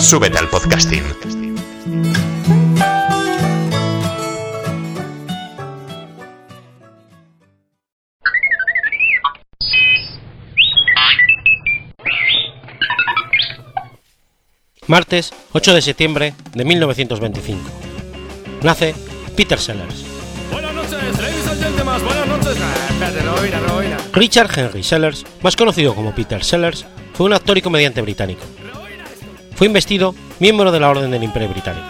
Súbete al podcasting. Martes 8 de septiembre de 1925. Nace Peter Sellers. Buenas noches, ladies and gentlemen, buenas noches. Ah, espérate, no oiga, no oiga. Richard Henry Sellers, más conocido como Peter Sellers, fue un actor y comediante británico. Fue investido miembro de la Orden del Imperio Británico.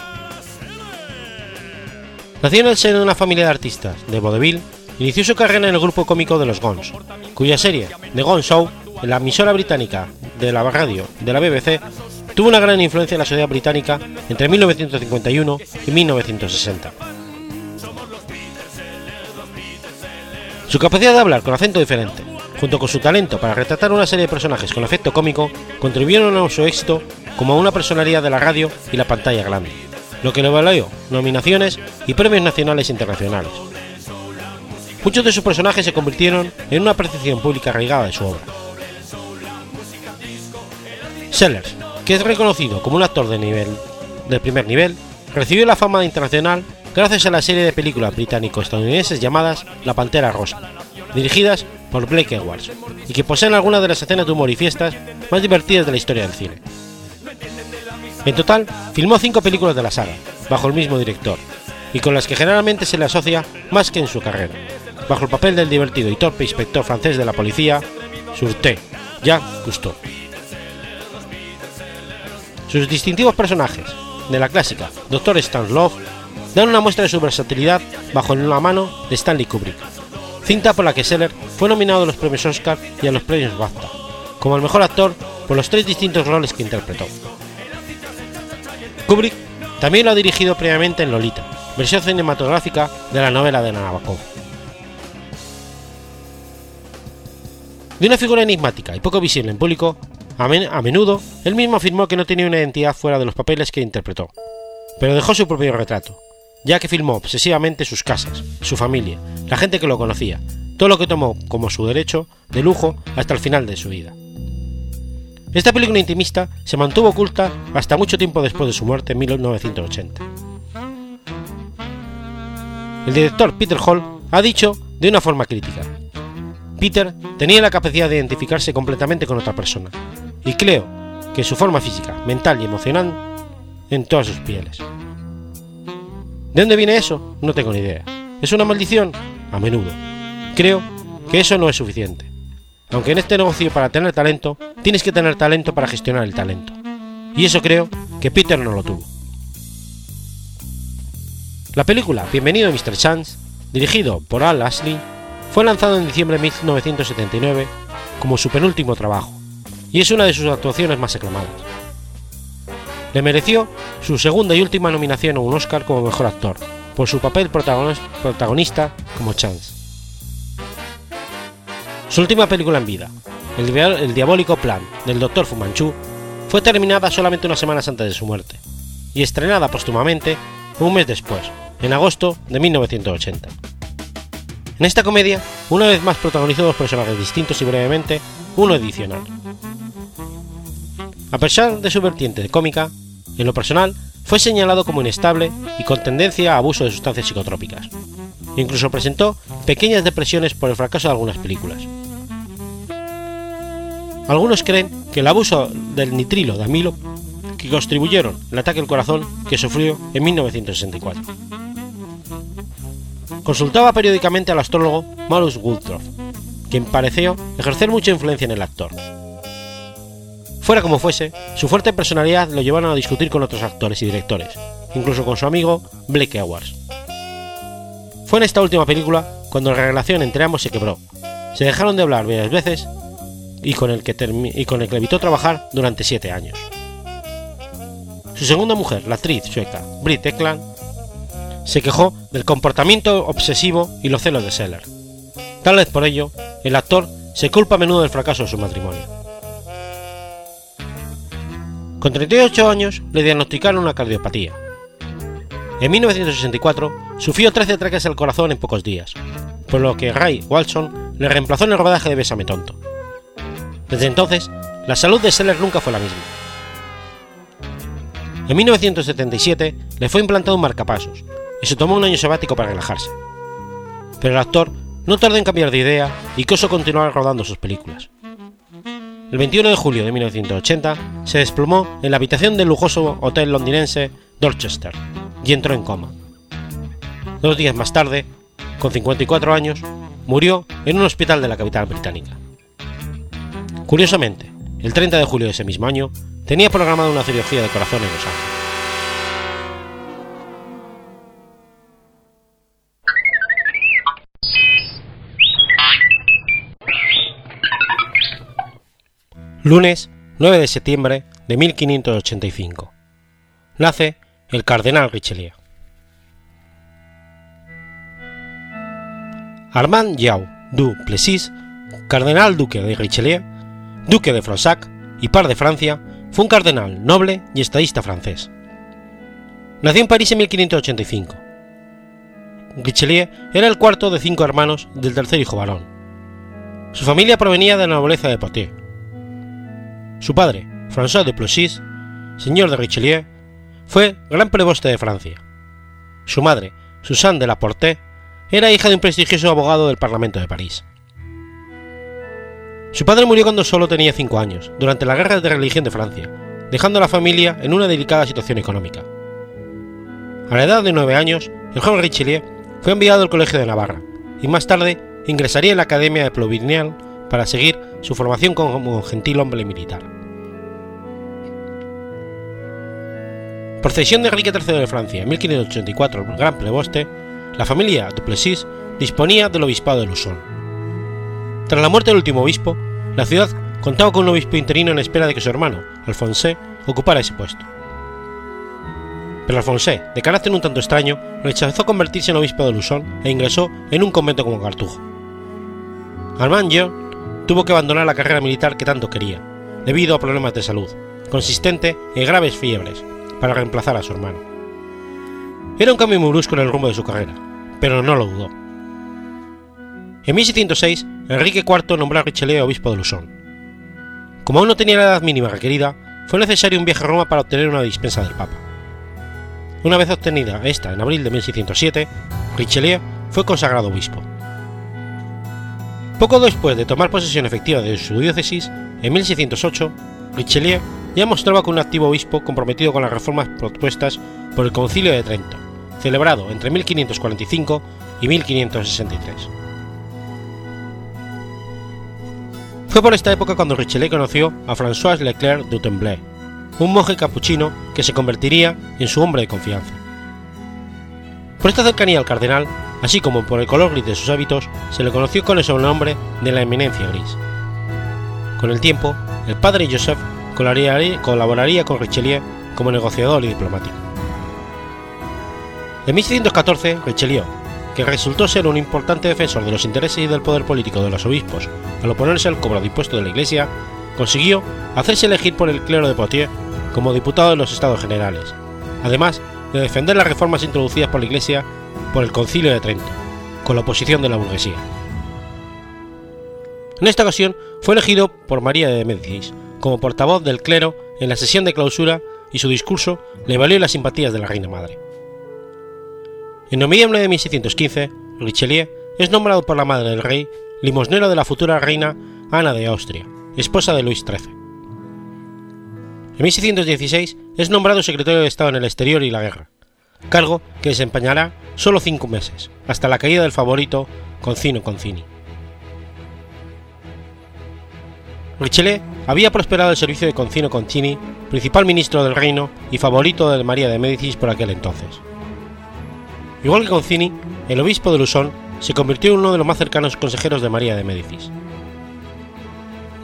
Nacido en el seno de una familia de artistas de vodevil, inició su carrera en el grupo cómico de los Gons, cuya serie The Gone Show, en la emisora británica de la radio de la BBC, tuvo una gran influencia en la sociedad británica entre 1951 y 1960. Su capacidad de hablar con acento diferente, junto con su talento para retratar una serie de personajes con efecto cómico, contribuyeron a su éxito como una personalidad de la radio y la pantalla grande, lo que le valió nominaciones y premios nacionales e internacionales. Muchos de sus personajes se convirtieron en una percepción pública arraigada de su obra. Sellers, que es reconocido como un actor de nivel del primer nivel, recibió la fama internacional gracias a la serie de películas británico-estadounidenses llamadas La Pantera Rosa, dirigidas por Blake Edwards, y que poseen algunas de las escenas de humor y fiestas más divertidas de la historia del cine. En total, filmó cinco películas de la saga, bajo el mismo director, y con las que generalmente se le asocia más que en su carrera, bajo el papel del divertido y torpe inspector francés de la policía, Surté, Jacques Cousteau. Sus distintivos personajes, de la clásica Dr. Stan Love, dan una muestra de su versatilidad bajo la mano de Stanley Kubrick, cinta por la que Seller fue nominado a los premios Oscar y a los premios BAFTA, como el mejor actor por los tres distintos roles que interpretó. Kubrick también lo ha dirigido previamente en Lolita, versión cinematográfica de la novela de Nabokov. De una figura enigmática y poco visible en público, a, a menudo él mismo afirmó que no tenía una identidad fuera de los papeles que interpretó, pero dejó su propio retrato, ya que filmó obsesivamente sus casas, su familia, la gente que lo conocía, todo lo que tomó como su derecho de lujo hasta el final de su vida. Esta película intimista se mantuvo oculta hasta mucho tiempo después de su muerte en 1980. El director Peter Hall ha dicho de una forma crítica, Peter tenía la capacidad de identificarse completamente con otra persona, y creo que su forma física, mental y emocional en todas sus pieles. ¿De dónde viene eso? No tengo ni idea. ¿Es una maldición? A menudo. Creo que eso no es suficiente. Aunque en este negocio para tener talento, tienes que tener talento para gestionar el talento. Y eso creo que Peter no lo tuvo. La película Bienvenido Mr. Chance, dirigido por Al Ashley, fue lanzado en diciembre de 1979 como su penúltimo trabajo, y es una de sus actuaciones más aclamadas. Le mereció su segunda y última nominación a un Oscar como mejor actor, por su papel protagonista como Chance. Su última película en vida, El, diabólico plan del Dr. Fu Manchu, fue terminada solamente unas semanas antes de su muerte, y estrenada póstumamente un mes después, en agosto de 1980. En esta comedia, una vez más protagonizó dos personajes distintos y brevemente uno adicional. A pesar de su vertiente cómica, en lo personal fue señalado como inestable y con tendencia a abuso de sustancias psicotrópicas. Incluso presentó pequeñas depresiones por el fracaso de algunas películas. Algunos creen que el abuso del nitrilo de amilo que contribuyeron al ataque al corazón que sufrió en 1964. Consultaba periódicamente al astrólogo Malus Woodruff, quien pareció ejercer mucha influencia en el actor. Fuera como fuese, su fuerte personalidad lo llevaron a discutir con otros actores y directores, incluso con su amigo Blake Edwards. Fue en esta última película cuando la relación entre ambos se quebró, se dejaron de hablar varias veces y con el que, y con el que evitó trabajar durante siete años. Su segunda mujer, la actriz sueca Britt Ekland, se quejó del comportamiento obsesivo y los celos de Seller. Tal vez por ello, el actor se culpa a menudo del fracaso de su matrimonio. Con 38 años le diagnosticaron una cardiopatía. En 1964 sufrió 13 ataques al corazón en pocos días, por lo que Ray Walson le reemplazó en el rodaje de Bésame Tonto. Desde entonces, la salud de Seller nunca fue la misma. En 1977 le fue implantado un marcapasos y se tomó un año sabático para relajarse. Pero el actor no tardó en cambiar de idea y quiso continuar rodando sus películas. El 21 de julio de 1980 se desplomó en la habitación del lujoso hotel londinense Dorchester y entró en coma. Dos días más tarde, con 54 años, murió en un hospital de la capital británica. Curiosamente, el 30 de julio de ese mismo año, tenía programada una cirugía de corazón en Los Ángeles. Lunes 9 de septiembre de 1585. Nace el cardenal Richelieu. Armand Yau du Plessis, cardenal duque de Richelieu, duque de Fronsac y par de Francia, fue un cardenal noble y estadista francés. Nació en París en 1585. Richelieu era el cuarto de cinco hermanos del tercer hijo varón. Su familia provenía de la nobleza de Poitiers. Su padre, François de Plessis, señor de Richelieu, fue gran preboste de Francia. Su madre, Suzanne de la Porte, era hija de un prestigioso abogado del Parlamento de París. Su padre murió cuando solo tenía 5 años, durante la guerra de religión de Francia, dejando a la familia en una delicada situación económica. A la edad de 9 años, el joven Richelieu fue enviado al Colegio de Navarra y más tarde ingresaría en la Academia de Plouvignan para seguir su formación como gentil hombre militar. Procesión de Enrique III de Francia en 1584, el gran preboste, la familia Duplessis disponía del obispado de Lusson. Tras la muerte del último obispo, la ciudad contaba con un obispo interino en espera de que su hermano, Alphonse, ocupara ese puesto. Pero Alphonse, de carácter un tanto extraño, rechazó convertirse en obispo de Lusón e ingresó en un convento como cartujo. Armand tuvo que abandonar la carrera militar que tanto quería, debido a problemas de salud, consistente en graves fiebres, para reemplazar a su hermano. Era un cambio muy brusco en el rumbo de su carrera, pero no lo dudó. En 1606, Enrique IV nombró a Richelieu obispo de Lusón. Como aún no tenía la edad mínima requerida, fue necesario un viaje a Roma para obtener una dispensa del Papa. Una vez obtenida esta en abril de 1607, Richelieu fue consagrado obispo. Poco después de tomar posesión efectiva de su diócesis, en 1608, Richelieu ya mostraba que un activo obispo comprometido con las reformas propuestas por el Concilio de Trento, celebrado entre 1545 y 1563. Fue por esta época cuando Richelieu conoció a François Leclerc du Temblay, un monje capuchino que se convertiría en su hombre de confianza. Por esta cercanía al cardenal, así como por el color gris de sus hábitos, se le conoció con el sobrenombre de la Eminencia Gris. Con el tiempo, el padre Joseph colaboraría con Richelieu como negociador y diplomático. En 1614, Richelieu, que resultó ser un importante defensor de los intereses y del poder político de los obispos al oponerse al cobro de de la Iglesia, consiguió hacerse elegir por el clero de Poitiers como diputado de los Estados Generales, además de defender las reformas introducidas por la Iglesia por el Concilio de Trento, con la oposición de la burguesía. En esta ocasión fue elegido por María de Médicis como portavoz del clero en la sesión de clausura y su discurso le valió las simpatías de la reina madre. En noviembre de 1615, Richelieu es nombrado por la madre del rey limosnero de la futura reina Ana de Austria, esposa de Luis XIII. En 1616 es nombrado secretario de Estado en el exterior y la guerra, cargo que desempeñará solo cinco meses, hasta la caída del favorito Concino Concini. Richelieu había prosperado el servicio de Concino Concini, principal ministro del reino y favorito de María de Médicis por aquel entonces. Igual que Concini, el obispo de Lusón se convirtió en uno de los más cercanos consejeros de María de Médicis.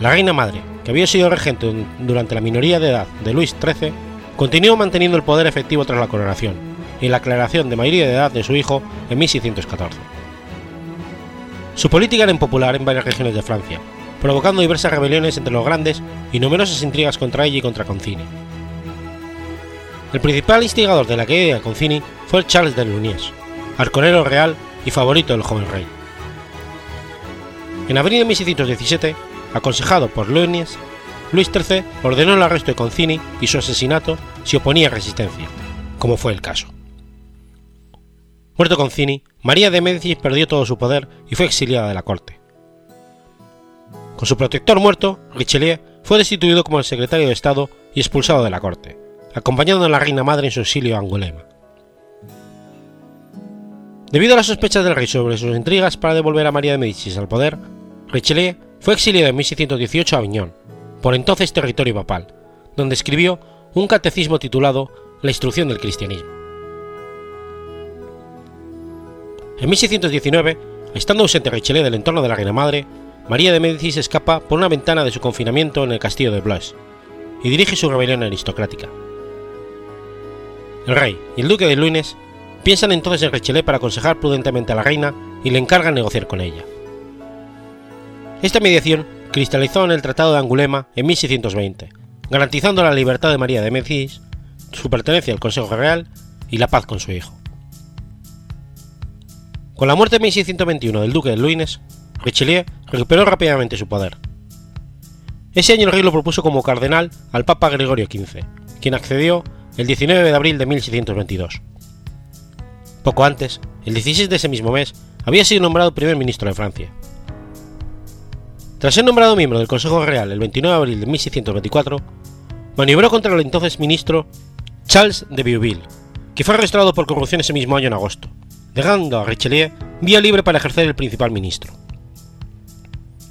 La reina madre, que había sido regente durante la minoría de edad de Luis XIII, continuó manteniendo el poder efectivo tras la coronación y la aclaración de mayoría de edad de su hijo en 1614. Su política era impopular en varias regiones de Francia, provocando diversas rebeliones entre los grandes y numerosas intrigas contra ella y contra Concini. El principal instigador de la caída de Concini fue Charles de Luniers, arconero real y favorito del joven rey. En abril de 1617, aconsejado por Luniers, Luis XIII ordenó el arresto de Concini y su asesinato si oponía resistencia, como fue el caso. Muerto Concini, María de Médicis perdió todo su poder y fue exiliada de la corte. Con su protector muerto, Richelieu fue destituido como el secretario de Estado y expulsado de la corte, acompañando a la reina madre en su exilio a Angulema. Debido a las sospechas del rey sobre sus intrigas para devolver a María de Médicis al poder, Richelieu fue exiliado en 1618 a Aviñón, por entonces territorio papal, donde escribió un catecismo titulado La instrucción del cristianismo. En 1619, estando ausente Richelieu del entorno de la reina madre, María de Médicis escapa por una ventana de su confinamiento en el castillo de Blois y dirige su rebelión aristocrática. El rey y el duque de Luynes piensan entonces en Richelieu para aconsejar prudentemente a la reina y le encargan negociar con ella. Esta mediación cristalizó en el Tratado de Angulema en 1620, garantizando la libertad de María de Médicis, su pertenencia al Consejo Real y la paz con su hijo. Con la muerte en 1621 del duque de Luynes, Richelieu recuperó rápidamente su poder. Ese año el rey lo propuso como cardenal al Papa Gregorio XV, quien accedió el 19 de abril de 1622. Poco antes, el 16 de ese mismo mes, había sido nombrado primer ministro de Francia. Tras ser nombrado miembro del Consejo Real el 29 de abril de 1624, maniobró contra el entonces ministro Charles de Vieuville, que fue arrestado por corrupción ese mismo año en agosto, dejando a Richelieu vía libre para ejercer el principal ministro.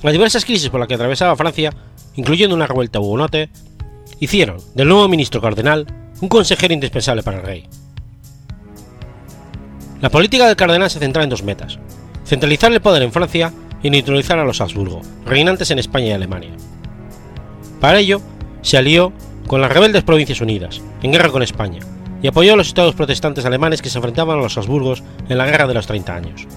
Las diversas crisis por las que atravesaba Francia, incluyendo una revuelta hugonote, hicieron del nuevo ministro cardenal un consejero indispensable para el rey. La política del cardenal se centraba en dos metas: centralizar el poder en Francia y neutralizar a los Habsburgo, reinantes en España y Alemania. Para ello, se alió con las rebeldes Provincias Unidas, en guerra con España, y apoyó a los estados protestantes alemanes que se enfrentaban a los Habsburgos en la Guerra de los Treinta Años.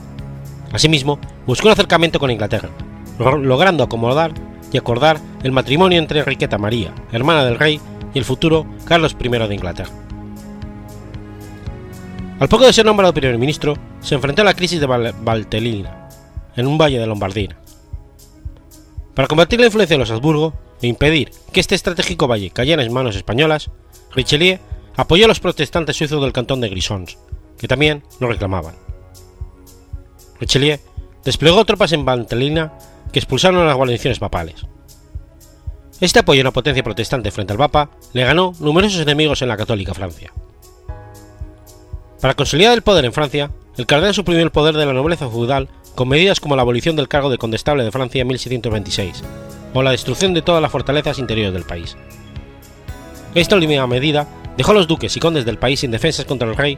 Asimismo, buscó un acercamiento con Inglaterra, logrando acomodar y acordar el matrimonio entre Enriqueta María, hermana del rey, y el futuro Carlos I de Inglaterra. Al poco de ser nombrado primer ministro, se enfrentó a la crisis de Valtellina, en un valle de Lombardía. Para combatir la influencia de los Habsburgo e impedir que este estratégico valle cayera en manos españolas, Richelieu apoyó a los protestantes suizos del cantón de Grisons, que también lo reclamaban. Richelieu desplegó tropas en Valtellina que expulsaron a las guarniciones papales. Este apoyo a una potencia protestante frente al Papa le ganó numerosos enemigos en la católica Francia. Para consolidar el poder en Francia, el cardenal suprimió el poder de la nobleza feudal con medidas como la abolición del cargo de condestable de Francia en 1626 o la destrucción de todas las fortalezas interiores del país. Esta última medida dejó a los duques y condes del país sin defensas contra el rey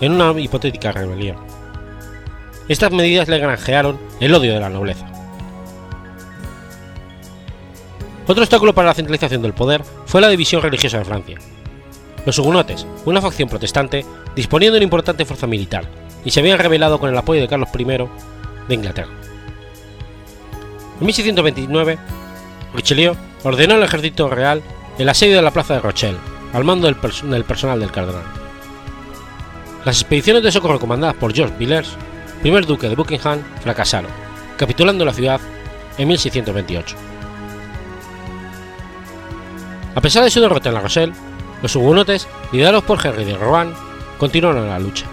en una hipotética rebelión. Estas medidas le granjearon el odio de la nobleza. Otro obstáculo para la centralización del poder fue la división religiosa de Francia, los hugonotes, una facción protestante, disponían de una importante fuerza militar y se habían rebelado con el apoyo de Carlos I de Inglaterra. En 1629, Richelieu ordenó al ejército real el asedio de la plaza de Rochelle, al mando del, personal del cardenal. Las expediciones de socorro comandadas por George Villers, primer duque de Buckingham, fracasaron, capitulando la ciudad en 1628. A pesar de su derrota en la Rochelle, los hugonotes, liderados por Henry de Rohan, continuaron la lucha.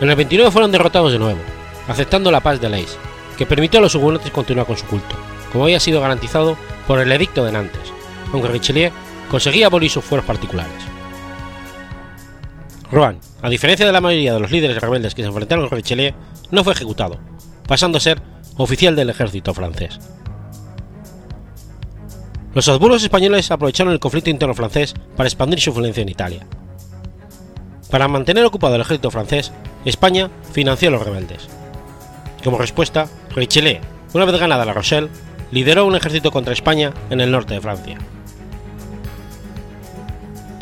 En el 29 fueron derrotados de nuevo, aceptando la paz de Leis, que permitió a los hugonotes continuar con su culto, como había sido garantizado por el Edicto de Nantes, aunque Richelieu conseguía abolir sus fueros particulares. Rohan, a diferencia de la mayoría de los líderes rebeldes que se enfrentaron a Richelieu, no fue ejecutado, pasando a ser oficial del ejército francés. Los Habsburgos españoles aprovecharon el conflicto interno francés para expandir su influencia en Italia. Para mantener ocupado el ejército francés, España financió a los rebeldes. Como respuesta, Richelieu, una vez ganada la Rochelle, lideró un ejército contra España en el norte de Francia.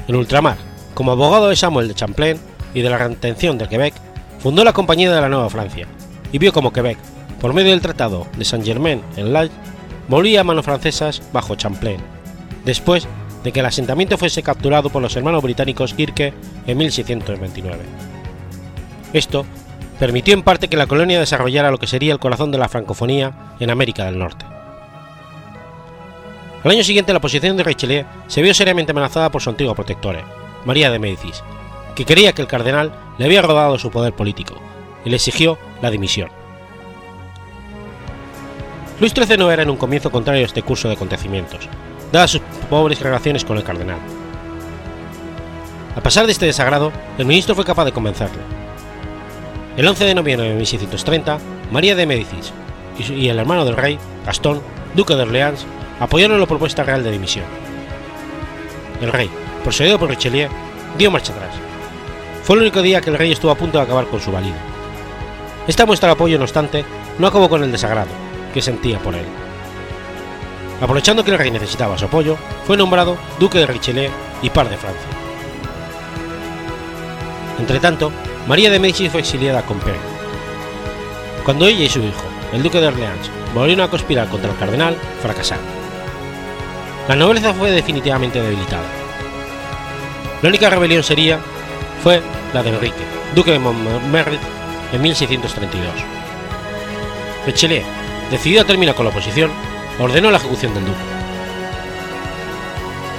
En ultramar, como abogado de Samuel de Champlain y de la retención de Quebec, fundó la Compañía de la Nueva Francia y vio como Quebec, por medio del Tratado de Saint-Germain-en-Laye, moría a manos francesas bajo Champlain, después de que el asentamiento fuese capturado por los hermanos británicos Kirke en 1629. Esto permitió en parte que la colonia desarrollara lo que sería el corazón de la francofonía en América del Norte. Al año siguiente la posición de Richelieu se vio seriamente amenazada por su antigua protectora, María de Médicis, que creía que el cardenal le había robado su poder político y le exigió la dimisión. Luis XIII no era en un comienzo contrario a este curso de acontecimientos, dadas sus pobres relaciones con el cardenal. A pesar de este desagrado, el ministro fue capaz de convencerle. El 11 de noviembre de 1630, María de Médicis y el hermano del rey, Gastón, duque de Orleans, apoyaron la propuesta real de dimisión. El rey, procedido por Richelieu, dio marcha atrás. Fue el único día que el rey estuvo a punto de acabar con su valido. Esta muestra de apoyo, no obstante, no acabó con el desagrado, que sentía por él. Aprovechando que el rey necesitaba su apoyo, fue nombrado duque de Richelieu y par de Francia. Entretanto, María de Médicis fue exiliada con Compiègne. Cuando ella y su hijo, el duque de Orleans, volvieron a conspirar contra el cardenal, fracasaron. La nobleza fue definitivamente debilitada. La única rebelión sería fue la de Enrique, duque de Montmorillon, en 1632. Richelieu, decidido a terminar con la oposición, ordenó la ejecución del duque.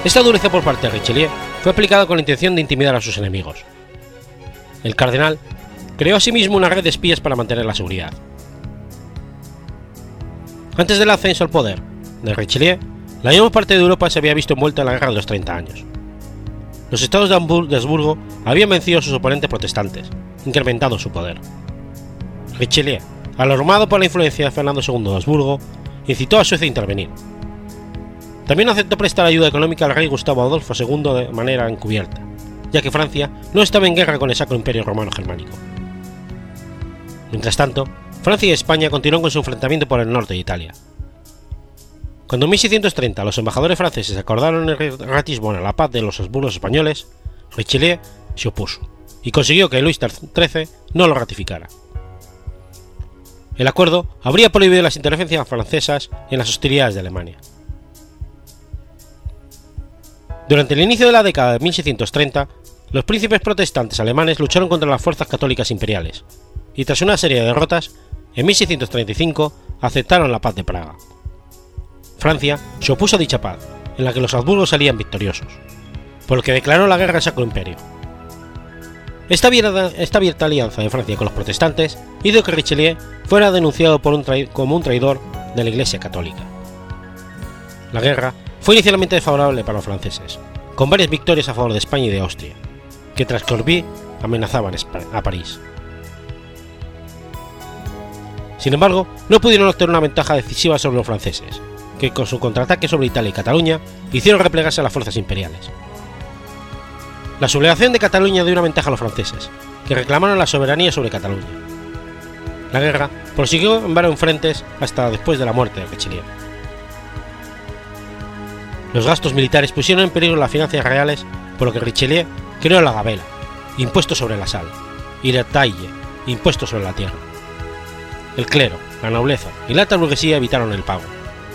Esta dureza por parte de Richelieu fue aplicada con la intención de intimidar a sus enemigos. El cardenal creó asimismo una red de espías para mantener la seguridad. Antes del ascenso al poder de Richelieu, la mayor parte de Europa se había visto envuelta en la guerra de los 30 años. Los estados de Habsburgo habían vencido a sus oponentes protestantes, incrementando su poder. Richelieu alarmado por la influencia de Fernando II de Habsburgo, incitó a Suecia a intervenir. También aceptó prestar ayuda económica al rey Gustavo Adolfo II de manera encubierta, ya que Francia no estaba en guerra con el Sacro Imperio Romano Germánico. Mientras tanto, Francia y España continuaron con su enfrentamiento por el norte de Italia. Cuando en 1630 los embajadores franceses acordaron en Ratisbona la paz de los Habsburgos españoles, Richelieu se opuso y consiguió que Luis XIII no lo ratificara. el acuerdo habría prohibido las interferencias francesas en las hostilidades de Alemania. Durante el inicio de la década de 1630, los príncipes protestantes alemanes lucharon contra las fuerzas católicas imperiales, y tras una serie de derrotas, en 1635 aceptaron la paz de Praga. Francia se opuso a dicha paz, en la que los Habsburgos salían victoriosos, por lo que declaró la guerra al Sacro Imperio. Esta abierta, esta abierta alianza de Francia con los protestantes hizo que Richelieu fuera denunciado como un traidor de la Iglesia Católica. La guerra fue inicialmente desfavorable para los franceses, con varias victorias a favor de España y de Austria, que tras Corbie amenazaban a París. Sin embargo, no pudieron obtener una ventaja decisiva sobre los franceses, que con su contraataque sobre Italia y Cataluña hicieron replegarse a las fuerzas imperiales. La sublevación de Cataluña dio una ventaja a los franceses, que reclamaron la soberanía sobre Cataluña. La guerra prosiguió en varios frentes hasta después de la muerte de Richelieu. Los gastos militares pusieron en peligro las finanzas reales, por lo que Richelieu creó la gabela, impuesto sobre la sal, y la taille, impuesto sobre la tierra. El clero, la nobleza y la alta burguesía evitaron el pago,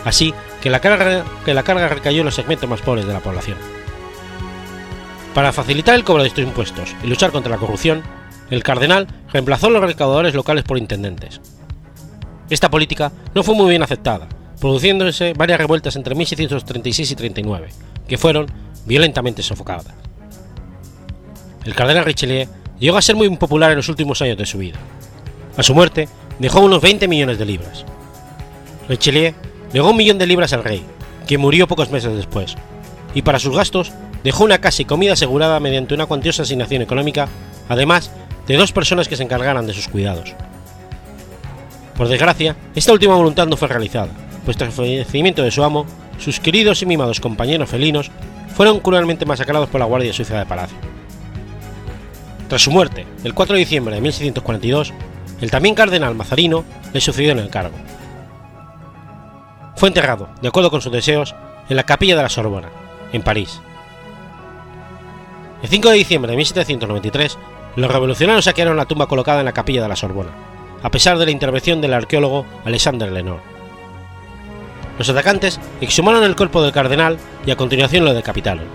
así que la carga, que la carga recayó en los segmentos más pobres de la población. Para facilitar el cobro de estos impuestos y luchar contra la corrupción, el cardenal reemplazó a los recaudadores locales por intendentes. Esta política no fue muy bien aceptada, produciéndose varias revueltas entre 1636 y 39, que fueron violentamente sofocadas. El cardenal Richelieu llegó a ser muy impopular en los últimos años de su vida. A su muerte, dejó unos 20 millones de libras. Richelieu legó un millón de libras al rey, que murió pocos meses después, y para sus gastos dejó una casa y comida asegurada mediante una cuantiosa asignación económica, además de dos personas que se encargaran de sus cuidados. Por desgracia, esta última voluntad no fue realizada, pues tras el fallecimiento de su amo, sus queridos y mimados compañeros felinos fueron cruelmente masacrados por la Guardia Suiza de Palacio. Tras su muerte, el 4 de diciembre de 1642, el también cardenal Mazarino le sucedió en el cargo. Fue enterrado, de acuerdo con sus deseos, en la capilla de la Sorbona, en París. El 5 de diciembre de 1793, los revolucionarios saquearon la tumba colocada en la capilla de la Sorbona, a pesar de la intervención del arqueólogo Alexander Lenor. Los atacantes exhumaron el cuerpo del cardenal y a continuación lo decapitaron.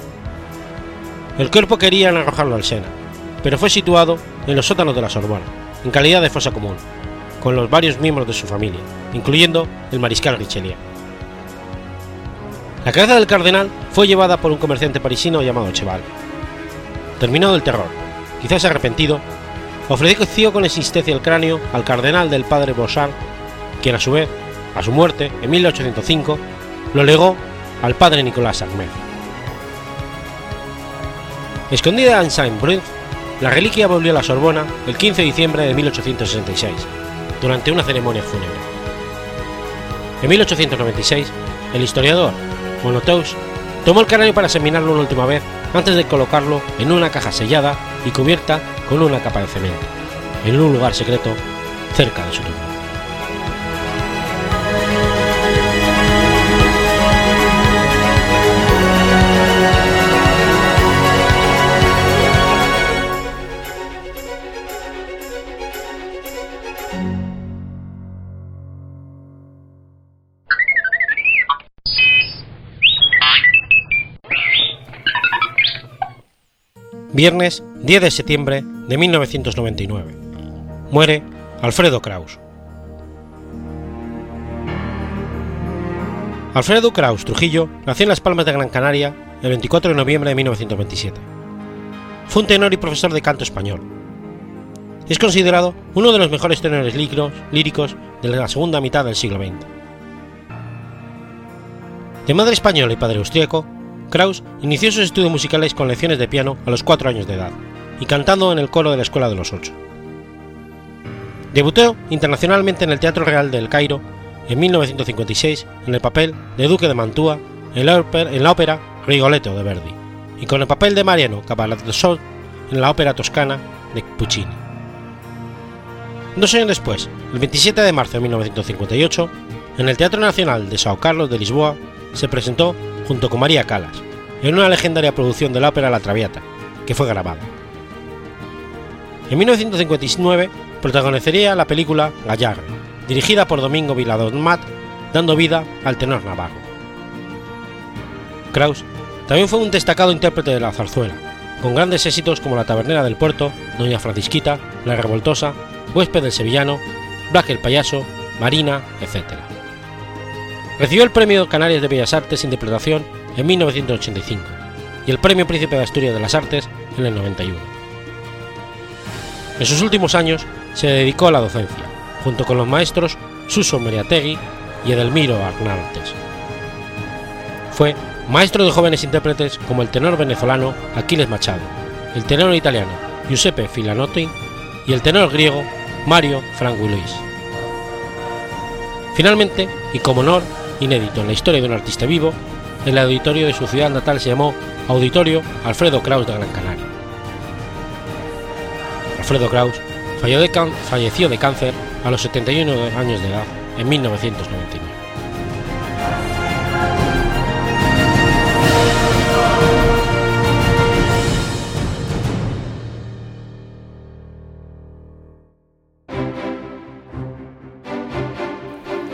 El cuerpo querían arrojarlo al Sena, pero fue situado en los sótanos de la Sorbona, en calidad de fosa común, con los varios miembros de su familia, incluyendo el mariscal Richelieu. La cabeza del cardenal fue llevada por un comerciante parisino llamado Cheval. Terminado el terror, quizás arrepentido, ofreció con existencia el cráneo al cardenal del padre Bossard, quien a su vez, a su muerte en 1805, lo legó al padre Nicolás Ahmed. Escondida en Saint-Brun, la reliquia volvió a la Sorbona el 15 de diciembre de 1866, durante una ceremonia fúnebre. En 1896, el historiador Monoteus tomó el cráneo para examinarlo una última vez antes de colocarlo en una caja sellada y cubierta con una capa de cemento, en un lugar secreto cerca de su tumba. Viernes 10 de septiembre de 1999. Muere Alfredo Kraus. Alfredo Kraus Trujillo nació en Las Palmas de Gran Canaria el 24 de noviembre de 1927. Fue un tenor y profesor de canto español. Es considerado uno de los mejores tenores líricos de la segunda mitad del siglo XX. De madre española y padre austríaco, Kraus inició sus estudios musicales con lecciones de piano a los 4 años de edad y cantando en el coro de la Escuela de los Ocho. Debutó internacionalmente en el Teatro Real del Cairo en 1956 en el papel de Duque de Mantua en la ópera, Rigoletto de Verdi y con el papel de Mariano Cavaradosot en la ópera toscana de Puccini. Dos años después, el 27 de marzo de 1958, en el Teatro Nacional de Sao Carlos de Lisboa, se presentó junto con María Calas, en una legendaria producción de la ópera La Traviata, que fue grabada. En 1959 protagonizaría la película Gallarre, dirigida por Domingo Viladonmat, dando vida al tenor navarro. Kraus también fue un destacado intérprete de la zarzuela, con grandes éxitos como La Tabernera del Puerto, Doña Francisquita, La Revoltosa, Huésped del Sevillano, Black el Payaso, Marina, etc. Recibió el Premio Canarias de Bellas Artes Interpretación en 1985 y el Premio Príncipe de Asturias de las Artes en el 91. En sus últimos años se dedicó a la docencia, junto con los maestros Suso Meriategui y Edelmiro Arnaltes. Fue maestro de jóvenes intérpretes como el tenor venezolano Aquiles Machado, el tenor italiano Giuseppe Filanotti y el tenor griego Mario Franguiluis. Finalmente, y como honor inédito en la historia de un artista vivo, el auditorio de su ciudad natal se llamó Auditorio Alfredo Kraus de Gran Canaria. Alfredo Kraus falleció de cáncer a los 71 años de edad en 1999.